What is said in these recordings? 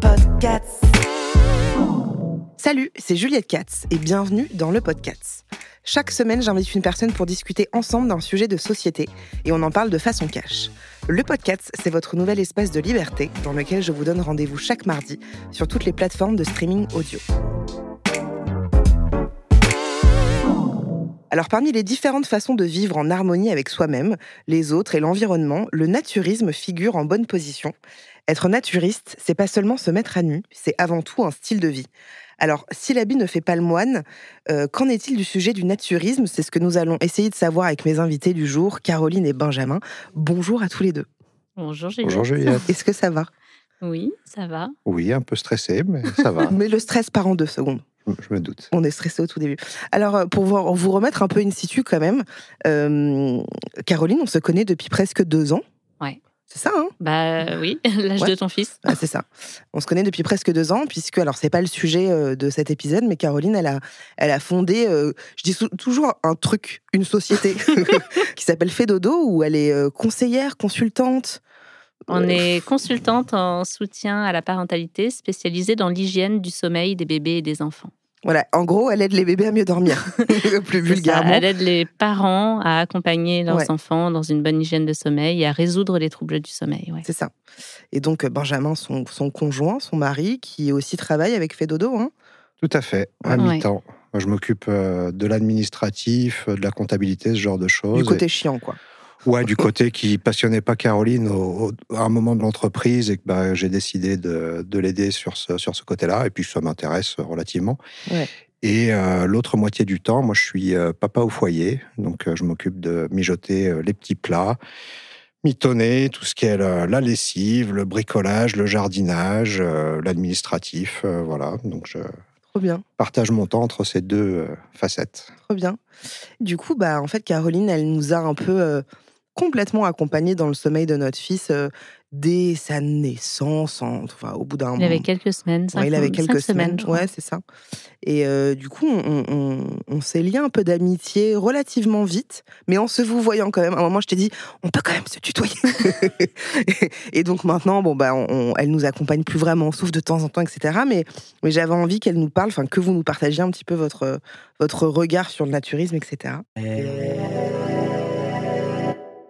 Podcast. Salut, c'est Juliette Katz et bienvenue dans le podcast. Chaque semaine, j'invite une personne pour discuter ensemble d'un sujet de société et on en parle de façon cash. Le podcast, c'est votre nouvel espace de liberté dans lequel je vous donne rendez-vous chaque mardi sur toutes les plateformes de streaming audio. Alors parmi les différentes façons de vivre en harmonie avec soi-même, les autres et l'environnement, le naturisme figure en bonne position. Être naturiste, c'est pas seulement se mettre à nu, c'est avant tout un style de vie. Alors, si l'habit ne fait pas le moine, euh, qu'en est-il du sujet du naturisme? C'est ce que nous allons essayer de savoir avec mes invités du jour, Caroline et Benjamin. Bonjour à tous les deux. Bonjour Juliette. Bonjour Juliette. Est-ce que ça va? Oui, ça va. Oui, un peu stressé, mais ça va. Mais le stress part en deux secondes. je, me doute. On est stressé au tout début. Alors, euh, pour vous, vous remettre un peu in situ quand même, euh, Caroline, on se connaît depuis presque deux ans. Ouais. C'est ça, hein Bah oui, l'âge Ouais. de ton fils. Ah, c'est ça. On se connaît depuis presque deux ans, puisque, alors, c'est pas le sujet euh, de cet épisode, mais Caroline, elle a, elle a fondé, euh, je dis toujours un truc, une société qui s'appelle Fedodo, où elle est euh, conseillère, consultante. On Euh, est consultante en soutien à la parentalité spécialisée dans l'hygiène du sommeil des bébés et des enfants. Voilà, en gros, elle aide les bébés à mieux dormir, plus C'est ça, vulgairement. Elle aide les parents à accompagner leurs Ouais. enfants dans une bonne hygiène de sommeil et à résoudre les troubles du sommeil. ouais. C'est ça. Et donc, euh, Benjamin, son, son conjoint, son mari, qui aussi travaille avec Fedodo, hein. Tout à fait, à Ouais. mi-temps. Moi, je m'occupe euh, de l'administratif, euh, de la comptabilité, ce genre de choses. du côté chiant, quoi. Ouais, du côté qui passionnait pas Caroline au, au- à un moment de l'entreprise et que bah, j'ai décidé de, de l'aider sur ce, sur ce côté-là. Et puis, ça m'intéresse relativement. Ouais. Et euh, l'autre moitié du temps, moi, je suis euh, papa au foyer. Donc, euh, je m'occupe de mijoter les petits plats, mitonner tout ce qui est la, la lessive, le bricolage, le jardinage, l'administratif. voilà. Donc, je bien, partage mon temps entre ces deux facettes. trop bien. Du coup, bah, en fait, Caroline, elle nous a un peu euh, complètement accompagnés dans le sommeil de notre fils euh, dès sa naissance, en- enfin, au bout d'un Il avait moment. quelques semaines. cinq Ouais, il avait quelques semaines, je crois. ouais, c'est ça. Et euh, du coup, on, on- on s'est lié un peu d'amitié relativement vite, mais en se vous voyant quand même. À un moment, je t'ai dit, on peut quand même se tutoyer. et donc maintenant, bon bah, on- on- elle nous accompagne plus vraiment, sauf de temps en temps, etc. Mais, mais j'avais envie qu'elle nous parle, enfin que vous nous partagiez un petit peu votre votre regard sur le naturisme, etc.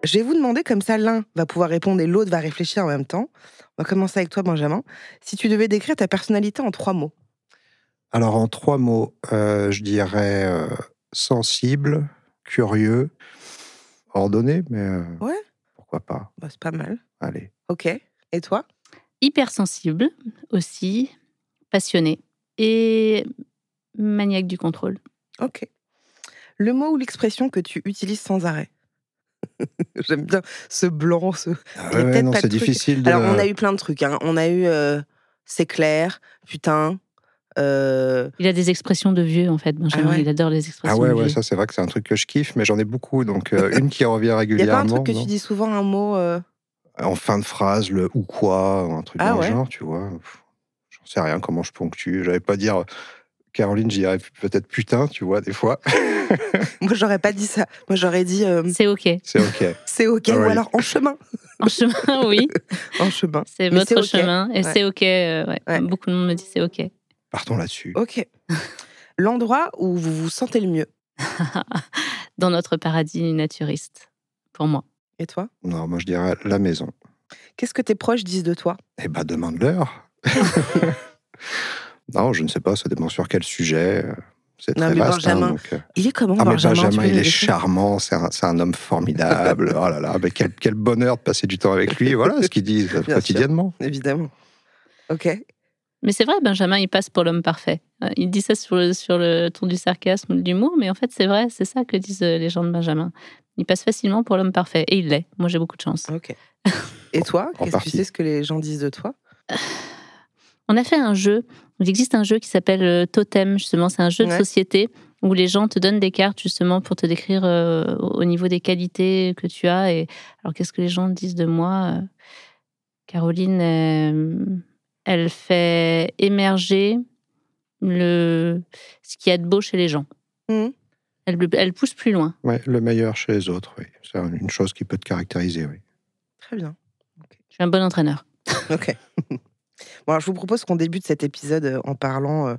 Je vais vous demander comme ça, l'un va pouvoir répondre et l'autre va réfléchir en même temps. On va commencer avec toi, Benjamin. Si tu devais décrire ta personnalité en trois mots. Alors, en trois mots, euh, je dirais euh, sensible, curieux, ordonné, mais euh, Ouais. pourquoi pas. Bah, c'est pas mal. Allez. Ok. Et toi? Hypersensible aussi, passionné et maniaque du contrôle. Ok. Le mot ou l'expression que tu utilises sans arrêt? J'aime bien ce blanc, ce. Ah ouais, non, c'est difficile de. Alors, on a eu plein de trucs. hein. On a eu euh, c'est clair, putain. euh, Il a des expressions de vieux, en fait, Benjamin. Ah ouais? Il adore les Ah expressions ouais, de ouais, vieux. ça c'est vrai que c'est un truc que je kiffe, mais j'en ai beaucoup. Donc, euh, une qui revient Il y a régulièrement. pas un truc que tu dis souvent, un mot. euh, En fin de phrase, le ou quoi, un truc Ah dans ouais? le genre, tu vois. J'en sais rien comment je ponctue. J'allais pas dire. Caroline, dirais peut-être putain, tu vois, des fois. Moi, j'aurais pas dit ça. Moi, j'aurais dit euh, C'est OK. C'est ok. c'est ok ou alors en chemin. En chemin, oui. En chemin. C'est votre chemin. Et Ouais. c'est OK. euh, ouais. Ouais. Beaucoup de monde me dit c'est OK. Partons là-dessus. Ok. L'endroit où vous vous sentez le mieux. Dans notre paradis naturiste, pour moi. Et toi? Non, moi je dirais la maison. Qu'est-ce que tes proches disent de toi? Eh ben, demande-leur. Non, je ne sais pas, ça dépend sur quel sujet. euh, c'est Non, très mais vaste. hein, Benjamin, donc, euh, Il est comment, Ah, mais Benjamin, Benjamin, il est charmant, c'est un, c'est un homme formidable. oh là là, mais quel, quel bonheur de passer du temps avec lui. Voilà ce qu'il dit euh, sûr. quotidiennement. Évidemment. Ok. Mais c'est vrai, Benjamin, il passe pour l'homme parfait. Euh, Il dit ça sur le, sur le ton du sarcasme ou de l'humour, mais en fait, c'est vrai, c'est ça que disent les gens de Benjamin. Il passe facilement pour l'homme parfait. Et il l'est. Moi, j'ai beaucoup de chance. Ok. Et toi, qu'est-ce que tu sais ce que les gens disent de toi? On a fait un jeu. Il existe un jeu qui s'appelle euh, Totem, justement. C'est un jeu de société où les gens te donnent des cartes, justement, pour te décrire euh, au niveau des qualités que tu as. Et alors, qu'est-ce que les gens disent de moi Euh, Caroline, euh, elle fait émerger le... ce qu'il y a de beau chez les gens. Mhm. Elle, elle pousse plus loin. Ouais, le meilleur chez les autres, oui. C'est une chose qui peut te caractériser, oui. Très bien. Je suis un bon entraîneur. Ok. bon, alors, je vous propose qu'on débute cet épisode euh, en parlant euh,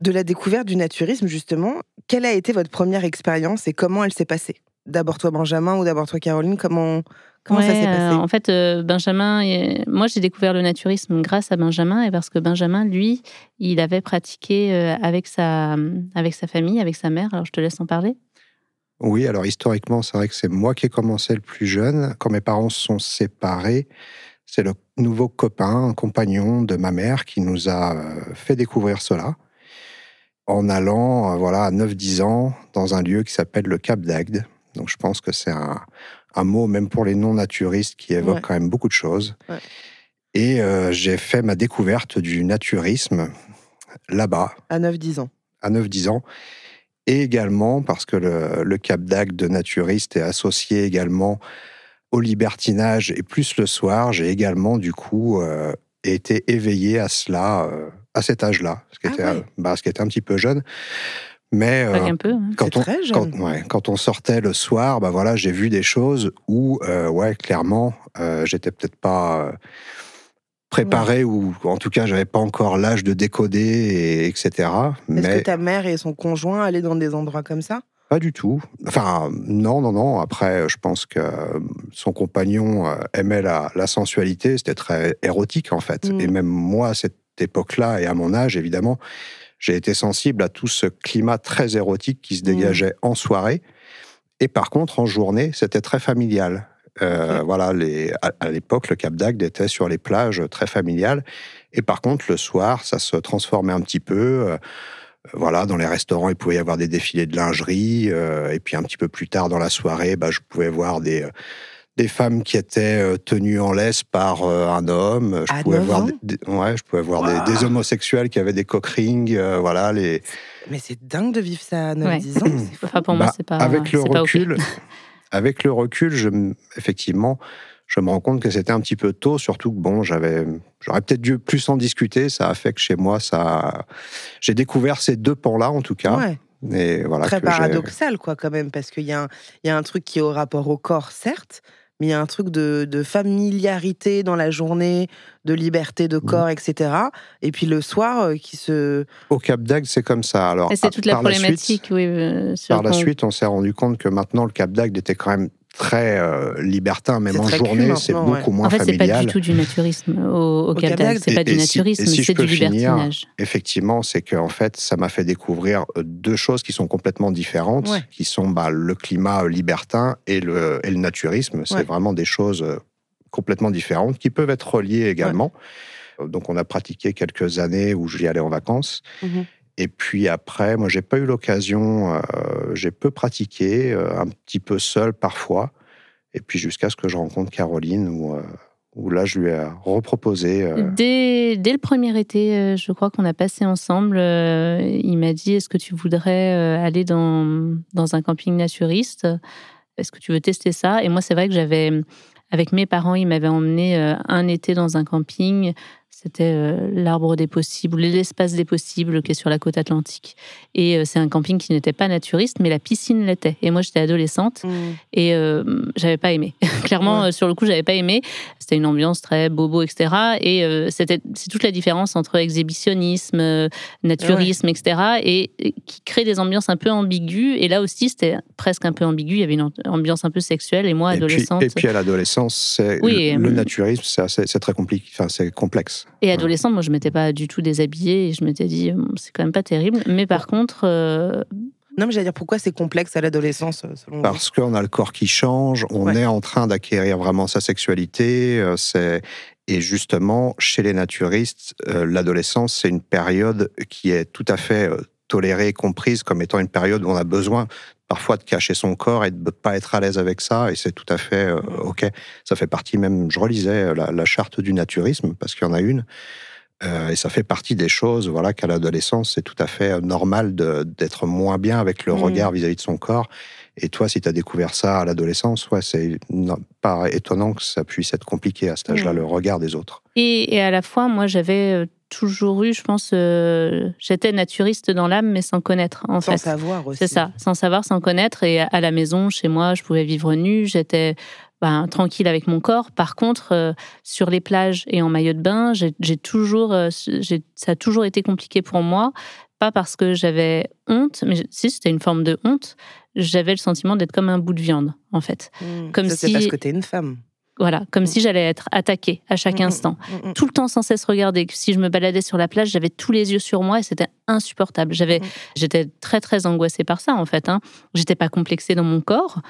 de la découverte du naturisme, justement. Quelle a été votre première expérience et comment elle s'est passée? D'abord toi, Benjamin, ou d'abord toi, Caroline Comment, comment ça s'est euh, passé? En fait, euh, Benjamin, et- moi j'ai découvert le naturisme grâce à Benjamin et parce que Benjamin, lui, il avait pratiqué euh, avec sa, avec sa famille, avec sa mère. Alors je te laisse en parler. Oui, alors historiquement, c'est vrai que c'est moi qui ai commencé le plus jeune. Quand mes parents se sont séparés, c'est le nouveau copain, un compagnon de ma mère qui nous a euh, fait découvrir cela en allant euh, voilà, à 9-10 ans dans un lieu qui s'appelle le Cap d'Agde. Donc je pense que c'est un, un mot, même pour les non-naturistes, qui évoque Ouais. quand même beaucoup de choses. Ouais. Et euh, j'ai fait ma découverte du naturisme là-bas, À 9-10 ans. à 9-10 ans. Et également parce que le, le Cap d'Agde de naturiste est associé également au libertinage. Et plus le soir, j'ai également, du coup, euh, été éveillé à cela euh, à cet âge-là, ce, qui Ah était, ouais. euh, bah, ce qui était un petit peu jeune. Mais euh, peu. hein. quand on, très jeune. quand, ouais, quand on sortait le soir, bah voilà, j'ai vu des choses où, euh, ouais, clairement, euh, j'étais peut-être pas préparé ou en tout cas, j'avais pas encore l'âge de décoder, et, etc. Est-ce Mais que ta mère et son conjoint allaient dans des endroits comme ça? Pas du tout. Enfin, non, non, non. Après, je pense que son compagnon euh, aimait la, la sensualité. C'était très érotique, en fait. Mm. Et même moi, à cette époque-là et à mon âge, évidemment, j'ai été sensible à tout ce climat très érotique qui se dégageait en soirée. Et par contre, en journée, c'était très familial. Euh. Voilà, les, à, à l'époque, le Cap d'Agde était sur les plages très familial. Et par contre, le soir, ça se transformait un petit peu. Euh, voilà, dans les restaurants, il pouvait y avoir des défilés de lingerie. euh, et puis un petit peu plus tard dans la soirée, bah, je pouvais voir des, euh, des femmes qui étaient euh, tenues en laisse par euh, un homme. Je À pouvais 9 voir, ans des, des- ouais, je pouvais voir des, des homosexuels qui avaient des cock rings. euh, voilà, les, Mais c'est dingue de vivre ça à 9-10 Ouais. ans. Enfin, pour moi, Bah, c'est pas. avec le c'est pas ok. recul, avec le recul, je, effectivement, je me rends compte que c'était un petit peu tôt, surtout que bon, j'avais, j'aurais peut-être dû plus en discuter. Ça a fait que chez moi, ça, j'ai découvert ces deux pans-là en tout cas. Ouais. Et voilà Très que paradoxal, quoi, quand même, parce qu'il y, a un- il y a un truc qui est au rapport au corps, certes, mais il y a un truc de, de familiarité dans la journée, de liberté Mmh. de corps, etc. Et puis le soir, euh, qui se. Au Cap d'Agde, c'est comme ça. Alors, Et c'est à- toute la suite- problématique, oui. euh, par la suite, on s'est rendu compte que maintenant, le Cap d'Agde était quand même très euh, libertin, même en journée, c'est beaucoup ouais. moins En fait, c'est pas familial. du tout du naturisme au, au d'Agde. d'Agde. C'est pas Et- du si- naturisme, si c'est du finir, libertinage. Effectivement, c'est que en fait, ça m'a fait découvrir euh, deux choses qui sont complètement différentes, Ouais. qui sont bah, le climat euh, libertin et le, et le naturisme. C'est Ouais. vraiment des choses complètement différentes qui peuvent être reliées également. Donc, on a pratiqué quelques années où j'y allais en vacances. Mhm. Et puis après, moi, j'ai pas eu l'occasion. euh, j'ai peu pratiqué, euh, un petit peu seul parfois. Et puis jusqu'à ce que je rencontre Caroline, où, euh, là, je lui ai reproposé. Dès, dès le premier été, je crois qu'on a passé ensemble, il m'a dit Est-ce que tu voudrais aller dans, dans un camping naturiste? Est-ce que tu veux tester ça? Et moi, c'est vrai que j'avais, avec mes parents, ils m'avaient emmené un été dans un camping. C'était euh, l'arbre des possibles, l'espace des possibles qui est sur la côte atlantique. Et euh, c'est un camping qui n'était pas naturiste, mais la piscine l'était. Et moi, j'étais adolescente. Mm. Et euh, j'avais pas aimé. Clairement, Ouais. euh, sur le coup, j'avais pas aimé. C'était une ambiance très bobo, etc. Et euh, c'était, c'est toute la différence entre exhibitionnisme, euh, naturisme, etc. Et, et qui crée des ambiances un peu ambiguës. Et là aussi, c'était presque un peu ambigu. Il y avait une ambiance un peu sexuelle. Et moi, Et puis, adolescente. et puis à l'adolescence, c'est Oui, le, le naturisme, c'est assez- c'est très compliqué, enfin c'est complexe. Et adolescente, moi, je m'étais pas du tout déshabillée et je m'étais dit, c'est quand même pas terrible. Mais par contre. Euh, non, mais j'allais dire pourquoi c'est complexe à l'adolescence, selon Parce qu'on a le corps qui change, on est en train d'acquérir vraiment sa sexualité. c'est et justement, chez les naturistes, l'adolescence, c'est une période qui est tout à fait tolérée, comprise comme étant une période où on a besoin parfois de cacher son corps et de ne pas être à l'aise avec ça, et c'est tout à fait euh, OK. Ça fait partie même, je relisais euh, la, charte du naturisme, parce qu'il y en a une, euh, et ça fait partie des choses voilà, qu'à l'adolescence, c'est tout à fait normal d'être moins bien avec le mmh. regard vis-à-vis de son corps. Et toi, si tu as découvert ça à l'adolescence, ouais, c'est pas étonnant que ça puisse être compliqué à cet âge-là, mmh. le regard des autres. Et, et à la fois, moi, j'avais toujours eu, je pense, euh, j'étais naturiste dans l'âme, mais sans connaître, en sans savoir aussi. C'est ça, sans savoir, sans connaître. Et à la maison, chez moi, je pouvais vivre nue, j'étais ben, tranquille avec mon corps. Par contre, euh, sur les plages et en maillot de bain, j'ai toujours, euh, ça a toujours été compliqué pour moi. Pas parce que j'avais honte, mais si c'était une forme de honte, j'avais le sentiment d'être comme un bout de viande, en fait. Mmh. comme ça, si... c'est parce que tu es une femme. Voilà, comme mm. si j'allais être attaquée à chaque mm, mm, instant. Tout le temps sans cesse regarder. Si je me baladais sur la plage, j'avais tous les yeux sur moi et c'était insupportable. J'avais, j'étais très très angoissée par ça en fait. Hein. J'étais pas complexée dans mon corps.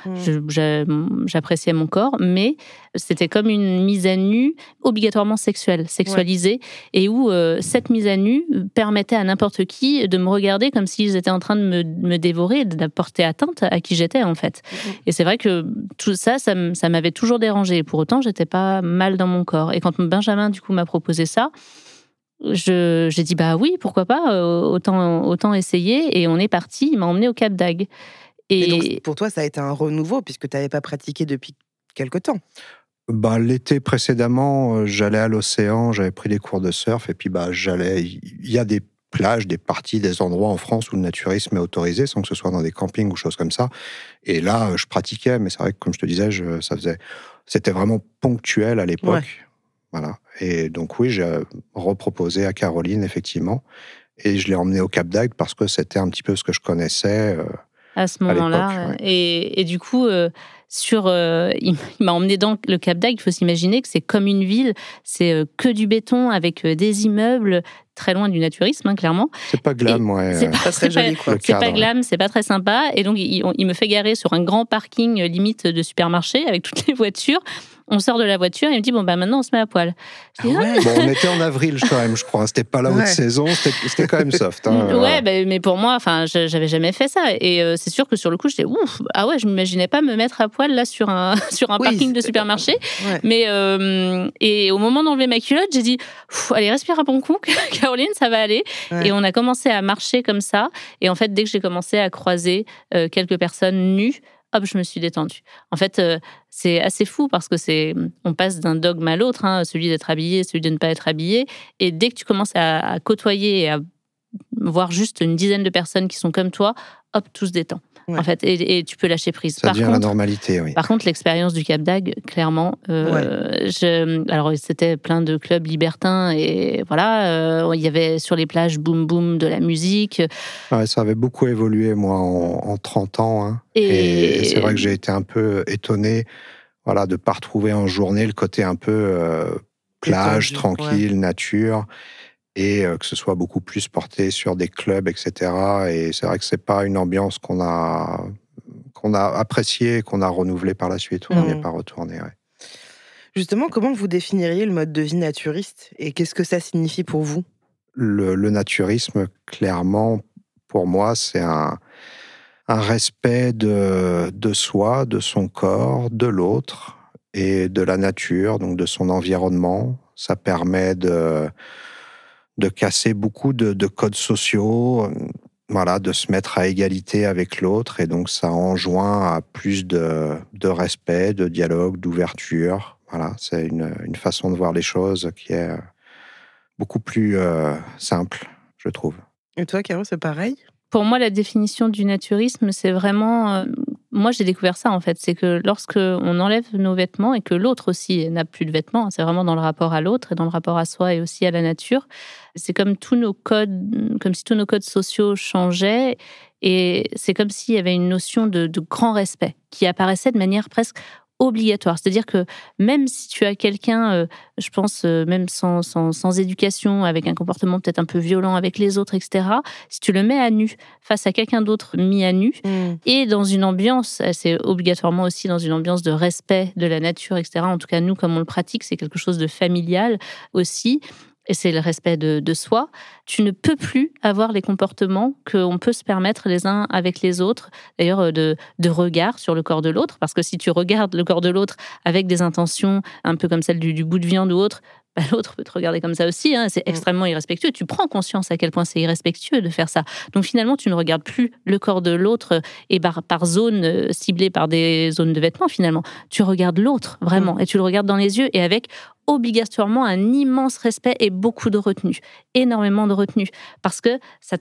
j'appréciais mon corps, mais c'était comme une mise à nu obligatoirement sexuelle, sexualisée, et où euh, cette mise à nu permettait à n'importe qui de me regarder comme s'ils étaient en train de me, me dévorer, d'apporter atteinte à qui j'étais en fait. Et c'est vrai que tout ça, ça, ça m'avait toujours dérangé pour autant, j'étais pas mal dans mon corps. Et quand Benjamin, du coup, m'a proposé ça, j'ai dit bah oui, pourquoi pas, euh, autant, autant essayer. Et on est parti. Il m'a emmené au Cap d'Agde. Et, pour toi, ça a été un renouveau puisque tu n'avais pas pratiqué depuis quelque temps. Bah, l'été précédemment, euh, j'allais à l'océan, j'avais pris des cours de surf et puis bah j'allais. Il y a des plages, des parties, des endroits en France où le naturisme est autorisé, sans que ce soit dans des campings ou choses comme ça. Et là, euh, je pratiquais, mais c'est vrai que comme je te disais, je, ça faisait c'était vraiment ponctuel à l'époque. Voilà. Et donc oui, j'ai reproposé à Caroline, effectivement. Et je l'ai emmené au Cap d'Agde parce que c'était un petit peu ce que je connaissais. Euh, à ce moment-là. Et, et, du coup, euh, sur, euh, il, m'a emmené dans le Cap d'Agde. Il faut s'imaginer que c'est comme une ville, c'est que du béton avec des immeubles, très loin du naturisme, hein, clairement. C'est pas glam, ouais. C'est pas très joli, quoi. C'est pas glam, c'est pas très sympa. Et donc, il, il, me fait garer sur un grand parking limite de supermarché avec toutes les voitures on sort de la voiture et il me dit bon bah maintenant on se met à poil. Ah ah. bon, on était en avril quand même, je crois. C'était pas la haute saison, c'était quand même soft. Hein. Ouais, bah, mais pour moi, enfin, j'avais jamais fait ça et euh, c'est sûr que sur le coup, j'étais ouf. Ah ouais, je m'imaginais pas me mettre à poil là sur un sur un parking de supermarché. Mais euh, et au moment d'enlever ma culotte, j'ai dit allez respire un bon coup, Caroline, ça va aller. Et on a commencé à marcher comme ça. Et en fait, dès que j'ai commencé à croiser euh, quelques personnes nues hop, je me suis détendue. En fait, euh, c'est assez fou parce que c'est, on passe d'un dogme à l'autre, hein, celui d'être habillé, celui de ne pas être habillé. Et dès que tu commences à, côtoyer et à voir juste une dizaine de personnes qui sont comme toi, hop, tout se détend en fait, et, tu peux lâcher prise. Ça devient la normalité, oui. Par contre, l'expérience du Cap d'Agde, clairement, euh, je, alors c'était plein de clubs libertins et voilà, euh, il y avait sur les plages boum boum de la musique. ça avait beaucoup évolué, moi, en, 30 ans. Hein. Et, c'est vrai que j'ai été un peu étonné, voilà, de pas retrouver en journée le côté un peu euh, plage, tranquille, nature et euh, que ce soit beaucoup plus porté sur des clubs, etc. Et c'est vrai que c'est pas une ambiance qu'on a qu'on a appréciée, qu'on a renouvelée par la suite. On n'y est mmh. pas retourné. Justement, comment vous définiriez le mode de vie naturiste et qu'est-ce que ça signifie pour vous? Le, naturisme, clairement, pour moi, c'est un, un respect de, de soi, de son corps, de l'autre et de la nature, donc de son environnement. Ça permet de de casser beaucoup de, codes sociaux, voilà, de se mettre à égalité avec l'autre. Et donc, ça enjoint à plus de, respect, de dialogue, d'ouverture. Voilà, c'est une, façon de voir les choses qui est beaucoup plus euh, simple, je trouve. Et toi, Caro, c'est pareil? Pour moi, la définition du naturisme, c'est vraiment euh, moi, j'ai découvert ça en fait. C'est que lorsque on enlève nos vêtements et que l'autre aussi n'a plus de vêtements, c'est vraiment dans le rapport à l'autre et dans le rapport à soi et aussi à la nature. C'est comme tous nos codes, comme si tous nos codes sociaux changeaient et c'est comme s'il y avait une notion de, grand respect qui apparaissait de manière presque obligatoire. C'est-à-dire que même si tu as quelqu'un, euh, je pense, euh, même sans, sans, éducation, avec un comportement peut-être un peu violent avec les autres, etc., si tu le mets à nu face à quelqu'un d'autre mis à nu, mm. et dans une ambiance, c'est obligatoirement aussi dans une ambiance de respect de la nature, etc., en tout cas nous, comme on le pratique, c'est quelque chose de familial aussi, et c'est le respect de, soi, tu ne peux plus avoir les comportements qu'on peut se permettre les uns avec les autres, d'ailleurs euh, de, de regard sur le corps de l'autre, parce que si tu regardes le corps de l'autre avec des intentions un peu comme celle du bout de viande ou autre, bah, l'autre peut te regarder comme ça aussi. Hein. C'est mm. extrêmement irrespectueux. Tu prends conscience à quel point c'est irrespectueux de faire ça. Donc finalement, tu ne regardes plus le corps de l'autre et par, par zone euh, ciblée par des zones de vêtements. Finalement, tu regardes l'autre vraiment mm. et tu le regardes dans les yeux et avec obligatoirement un immense respect et beaucoup de retenue, énormément de retenue, parce que ça,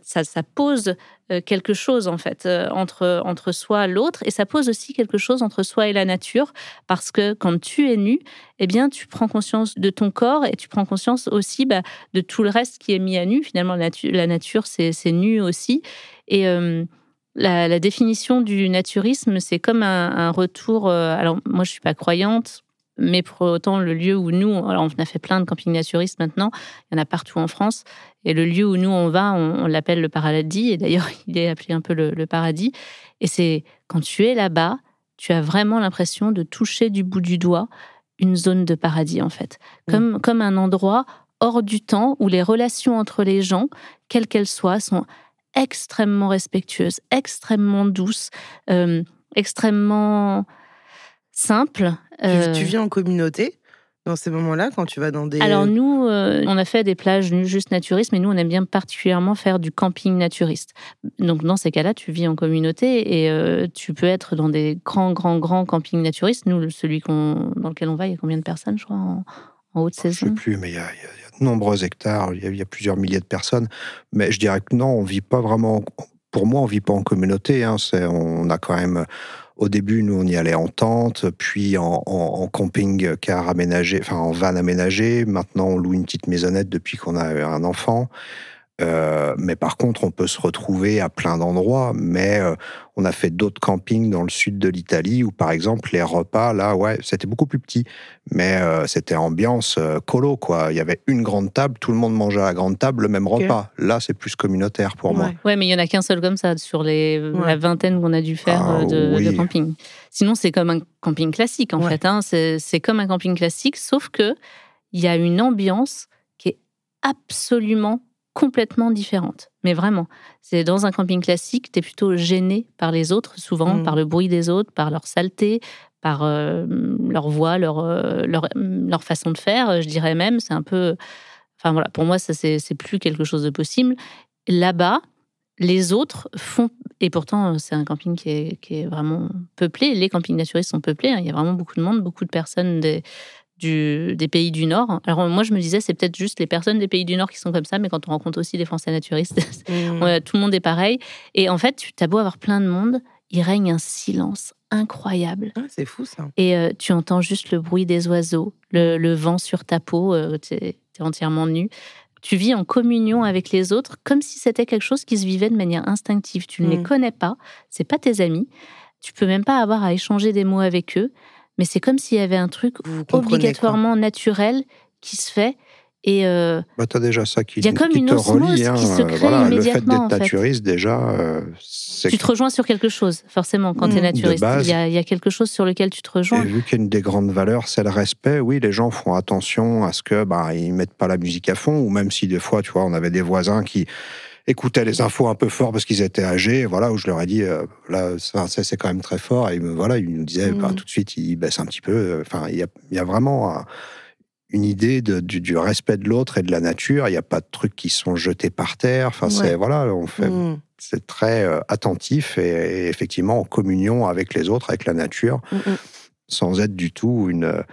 pose euh, quelque chose en fait euh, entre, entre soi et l'autre, et ça pose aussi quelque chose entre soi et la nature, parce que quand tu es nu, eh bien tu prends conscience de ton corps et tu prends conscience aussi bah, de tout le reste qui est mis à nu. Finalement, la, nature, c'est nu aussi, et euh, la, définition du naturisme, c'est comme un, un retour. alors moi, je suis pas croyante mais pour autant, le lieu où nous, alors on a fait plein de campings naturistes maintenant, il y en a partout en France, et le lieu où nous on va, on, l'appelle le paradis, et d'ailleurs il est appelé un peu le, paradis. Et c'est quand tu es là-bas, tu as vraiment l'impression de toucher du bout du doigt une zone de paradis en fait, mm. comme, comme un endroit hors du temps où les relations entre les gens, quelles qu'elles soient, sont extrêmement respectueuses, extrêmement douces, euh, extrêmement simples tu, euh, vis en communauté dans ces moments-là, quand tu vas dans des... Alors nous, euh, on a fait des plages juste naturistes, mais nous, on aime bien particulièrement faire du camping naturiste. Donc dans ces cas-là, tu vis en communauté et euh, tu peux être dans des grands, grands, grands campings naturistes. Nous, celui dans lequel on va, il y a combien de personnes, je crois, en, haute saison Je ne sais plus, mais il y, a, de nombreux hectares, il y, a, plusieurs milliers de personnes. Mais je dirais que non, on vit pas vraiment... Pour moi, on vit pas en communauté. Hein. on a quand même au début, nous, on y allait en tente, puis en, camping-car aménagé, enfin en van aménagé. Maintenant, on loue une petite maisonnette depuis qu'on a un enfant. Euh, mais par contre, on peut se retrouver à plein d'endroits. Mais euh, on a fait d'autres campings dans le sud de l'Italie où, par exemple, les repas, là, ouais, c'était beaucoup plus petit. Mais euh, c'était ambiance colo, quoi. Il y avait une grande table, tout le monde mangeait à la grande table le même repas. Là, c'est plus communautaire pour moi. Ouais, mais il y en a qu'un seul comme ça sur les, la vingtaine qu'on a dû faire ah de, camping. Sinon, c'est comme un camping classique, en fait. Hein. C'est comme un camping classique, sauf que il y a une ambiance qui est absolument complètement différente. Mais vraiment, c'est dans un camping classique, tu es plutôt gêné par les autres, souvent mm. par le bruit des autres, par leur saleté, par euh, leur voix, leur, euh, leur, leur, façon de faire, je dirais même. C'est un peu. Enfin voilà, pour moi, ça, c'est plus quelque chose de possible. Là-bas, les autres font. Et pourtant, c'est un camping qui est, qui est, vraiment peuplé. Les campings naturistes sont peuplés. Hein. Il y a vraiment beaucoup de monde, beaucoup de personnes des, des pays du Nord. Alors moi, je me disais, c'est peut-être juste les personnes des pays du Nord qui sont comme ça, mais quand on rencontre aussi des Français naturistes, mmh. tout le monde est pareil. Et en fait, tu as beau avoir plein de monde, il règne un silence incroyable. Ah, c'est fou ça. Et euh, tu entends juste le bruit des oiseaux, le, vent sur ta peau, euh, tu es, entièrement nu. Tu vis en communion avec les autres comme si c'était quelque chose qui se vivait de manière instinctive. Tu ne les mmh. connais pas, c'est pas tes amis. Tu peux même pas avoir à échanger des mots avec eux mais c'est comme s'il y avait un truc obligatoirement naturel qui se fait. Et euh, bah, as déjà ça qui, il y a comme une te relie. Hein, qui se crée voilà, le fait d'être naturiste, déjà. Euh, tu te rejoins sur quelque chose, forcément, quand tu es mmh. naturiste. Il y, a, il y, a, quelque chose sur lequel tu te rejoins. Et vu qu'une des grandes valeurs, c'est le respect, oui, les gens font attention à ce que bah, ils mettent pas la musique à fond, ou même si des fois, tu vois, on avait des voisins qui écoutaient les infos un peu fort parce qu'ils étaient âgés, voilà, où je leur ai dit, euh, là, ça, c'est quand même très fort. Et voilà, ils nous disaient, bah, mmh. tout de suite, ils baissent un petit peu. Enfin, il y a, y a, vraiment une idée de, du, respect de l'autre et de la nature. Il n'y a pas de trucs qui sont jetés par terre. Enfin, c'est, voilà, on fait. Mmh. C'est très euh, attentif et, effectivement en communion avec les autres, avec la nature. Mmh, sans être du tout une,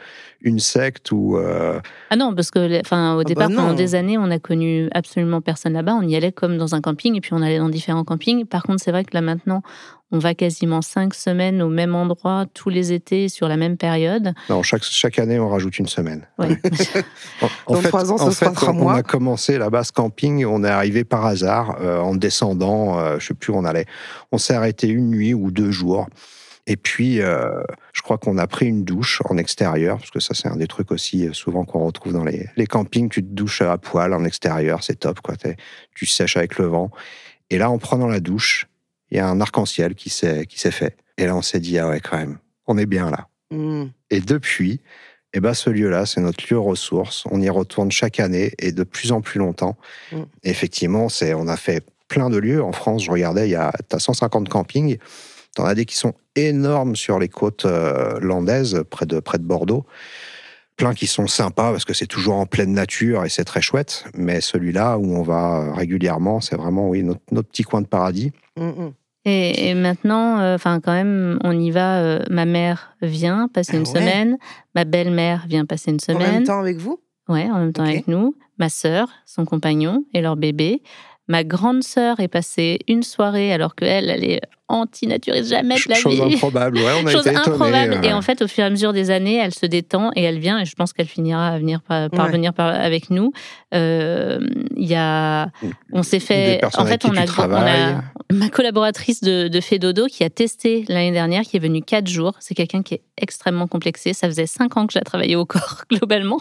une secte ou. Euh, ah non, parce que enfin, au ah départ, bah pendant des années, on a connu absolument personne là-bas. On y allait comme dans un camping et puis on allait dans différents campings. Par contre, c'est vrai que là maintenant, on va quasiment cinq semaines au même endroit tous les étés sur la même période. Non, chaque, chaque année, on rajoute une semaine. en, dans trois ans, ce sera trois mois. On a commencé la base camping, on est arrivé par hasard euh, en descendant, euh, je sais plus où on allait. On s'est arrêté une nuit ou deux jours. Et puis, euh, je crois qu'on a pris une douche en extérieur, parce que ça, c'est un des trucs aussi euh, souvent qu'on retrouve dans les, les campings. Tu te douches à poil en extérieur, c'est top, quoi. Tu sèches avec le vent. Et là, en prenant la douche, il y a un arc-en-ciel qui s'est qui s'est fait. Et là, on s'est dit, ah ouais, quand même, on est bien là. Hmm. Et depuis, eh ben, ce lieu-là, c'est notre lieu ressource. On y retourne chaque année et de plus en plus longtemps. Mm. Et effectivement, c'est, on a fait plein de lieux. En France, je regardais, il y a t'as 150 campings. T'en as des qui sont énormes sur les côtes euh, landaises, près de, près de Bordeaux. Plein qui sont sympas parce que c'est toujours en pleine nature et c'est très chouette. Mais celui-là où on va euh, régulièrement, c'est vraiment oui, notre, notre petit coin de paradis. Hmm, hmm. Et, et maintenant, euh, enfin quand même, on y va. euh, ma mère vient passer Ah une ouais. semaine. Ma belle-mère vient passer une En même semaine. temps avec vous? Ouais, en même temps avec nous. Ma sœur, son compagnon et leur bébé. Ma grande sœur est passée une soirée alors qu'elle, elle est anti-naturiste, jamais de la Chose vie. improbable. Ouais, on a Chose été étonnés. improbable. euh. Et en fait, au fur et à mesure des années, elle se détend et elle vient. Et je pense qu'elle finira à venir par, par Ouais. venir par- avec nous. Euh, Il y a, on s'est fait. En fait, on a, on travailles. a ma collaboratrice de, de Fait Dodo qui a testé l'année dernière, qui est venue quatre jours. C'est quelqu'un qui est extrêmement complexé. Ça faisait cinq ans que j'ai travaillé au corps globalement,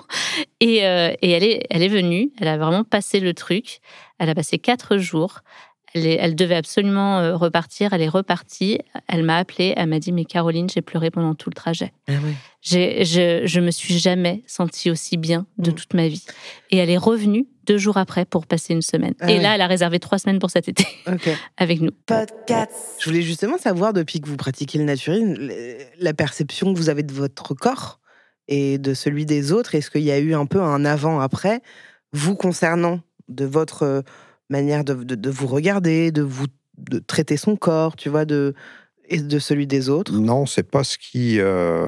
et, euh, et elle est, elle est venue. Elle a vraiment passé le truc. Elle a passé quatre jours. Elle, est- elle devait absolument euh, repartir. Elle est repartie. Elle m'a appelée. Elle m'a dit Mais Caroline, j'ai pleuré pendant tout le trajet. Ah je, je me suis jamais sentie aussi bien de Mm. toute ma vie. Et elle est revenue deux jours après pour passer une semaine. Ah et là, elle a réservé trois semaines pour cet été avec nous. Je voulais justement savoir, depuis que vous pratiquez le naturisme, la perception que vous avez de votre corps et de celui des autres. Est-ce qu'il y a eu un peu un avant-après, vous concernant, de votre euh, manière de, de- de vous regarder, de vous de traiter son corps, tu vois, de, et de celui des autres? Non, c'est pas ce qui. euh,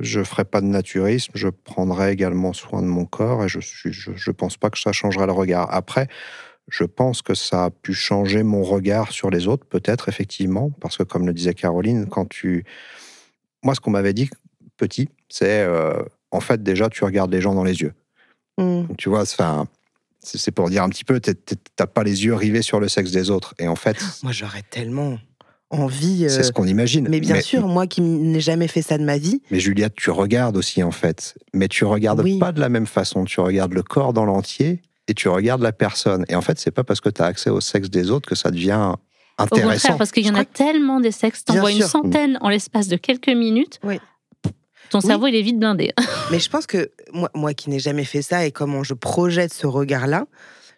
je ferai pas de naturisme. Je prendrai également soin de mon corps et je suis. Je, je pense pas que ça changerait le regard. Après, je pense que ça a pu changer mon regard sur les autres, peut-être effectivement, parce que comme le disait Caroline, quand tu. Moi, ce qu'on m'avait dit petit, c'est euh, en fait déjà tu regardes les gens dans les yeux. Hmm. Tu vois, enfin, c'est c'est pour dire un petit peu, t'as pas les yeux rivés sur le sexe des autres. Et en fait, Moi, j'aurais tellement envie. c'est euh, ce qu'on imagine. mais bien sûr, moi qui n'ai jamais fait ça de ma vie, Mais Juliette, tu regardes aussi en fait. Mais tu regardes Oui. pas de la même façon. Tu regardes le corps dans l'entier et tu regardes la personne. Et en fait, c'est pas parce que tu as accès au sexe des autres que ça devient Au intéressant. contraire, parce qu'il y en a tellement des sexes, t'en vois une centaine en l'espace de quelques minutes. Oui. Ton Oui. cerveau, il est vite blindé. Mais je pense que moi, moi qui n'ai jamais fait ça et comment je projette ce regard-là,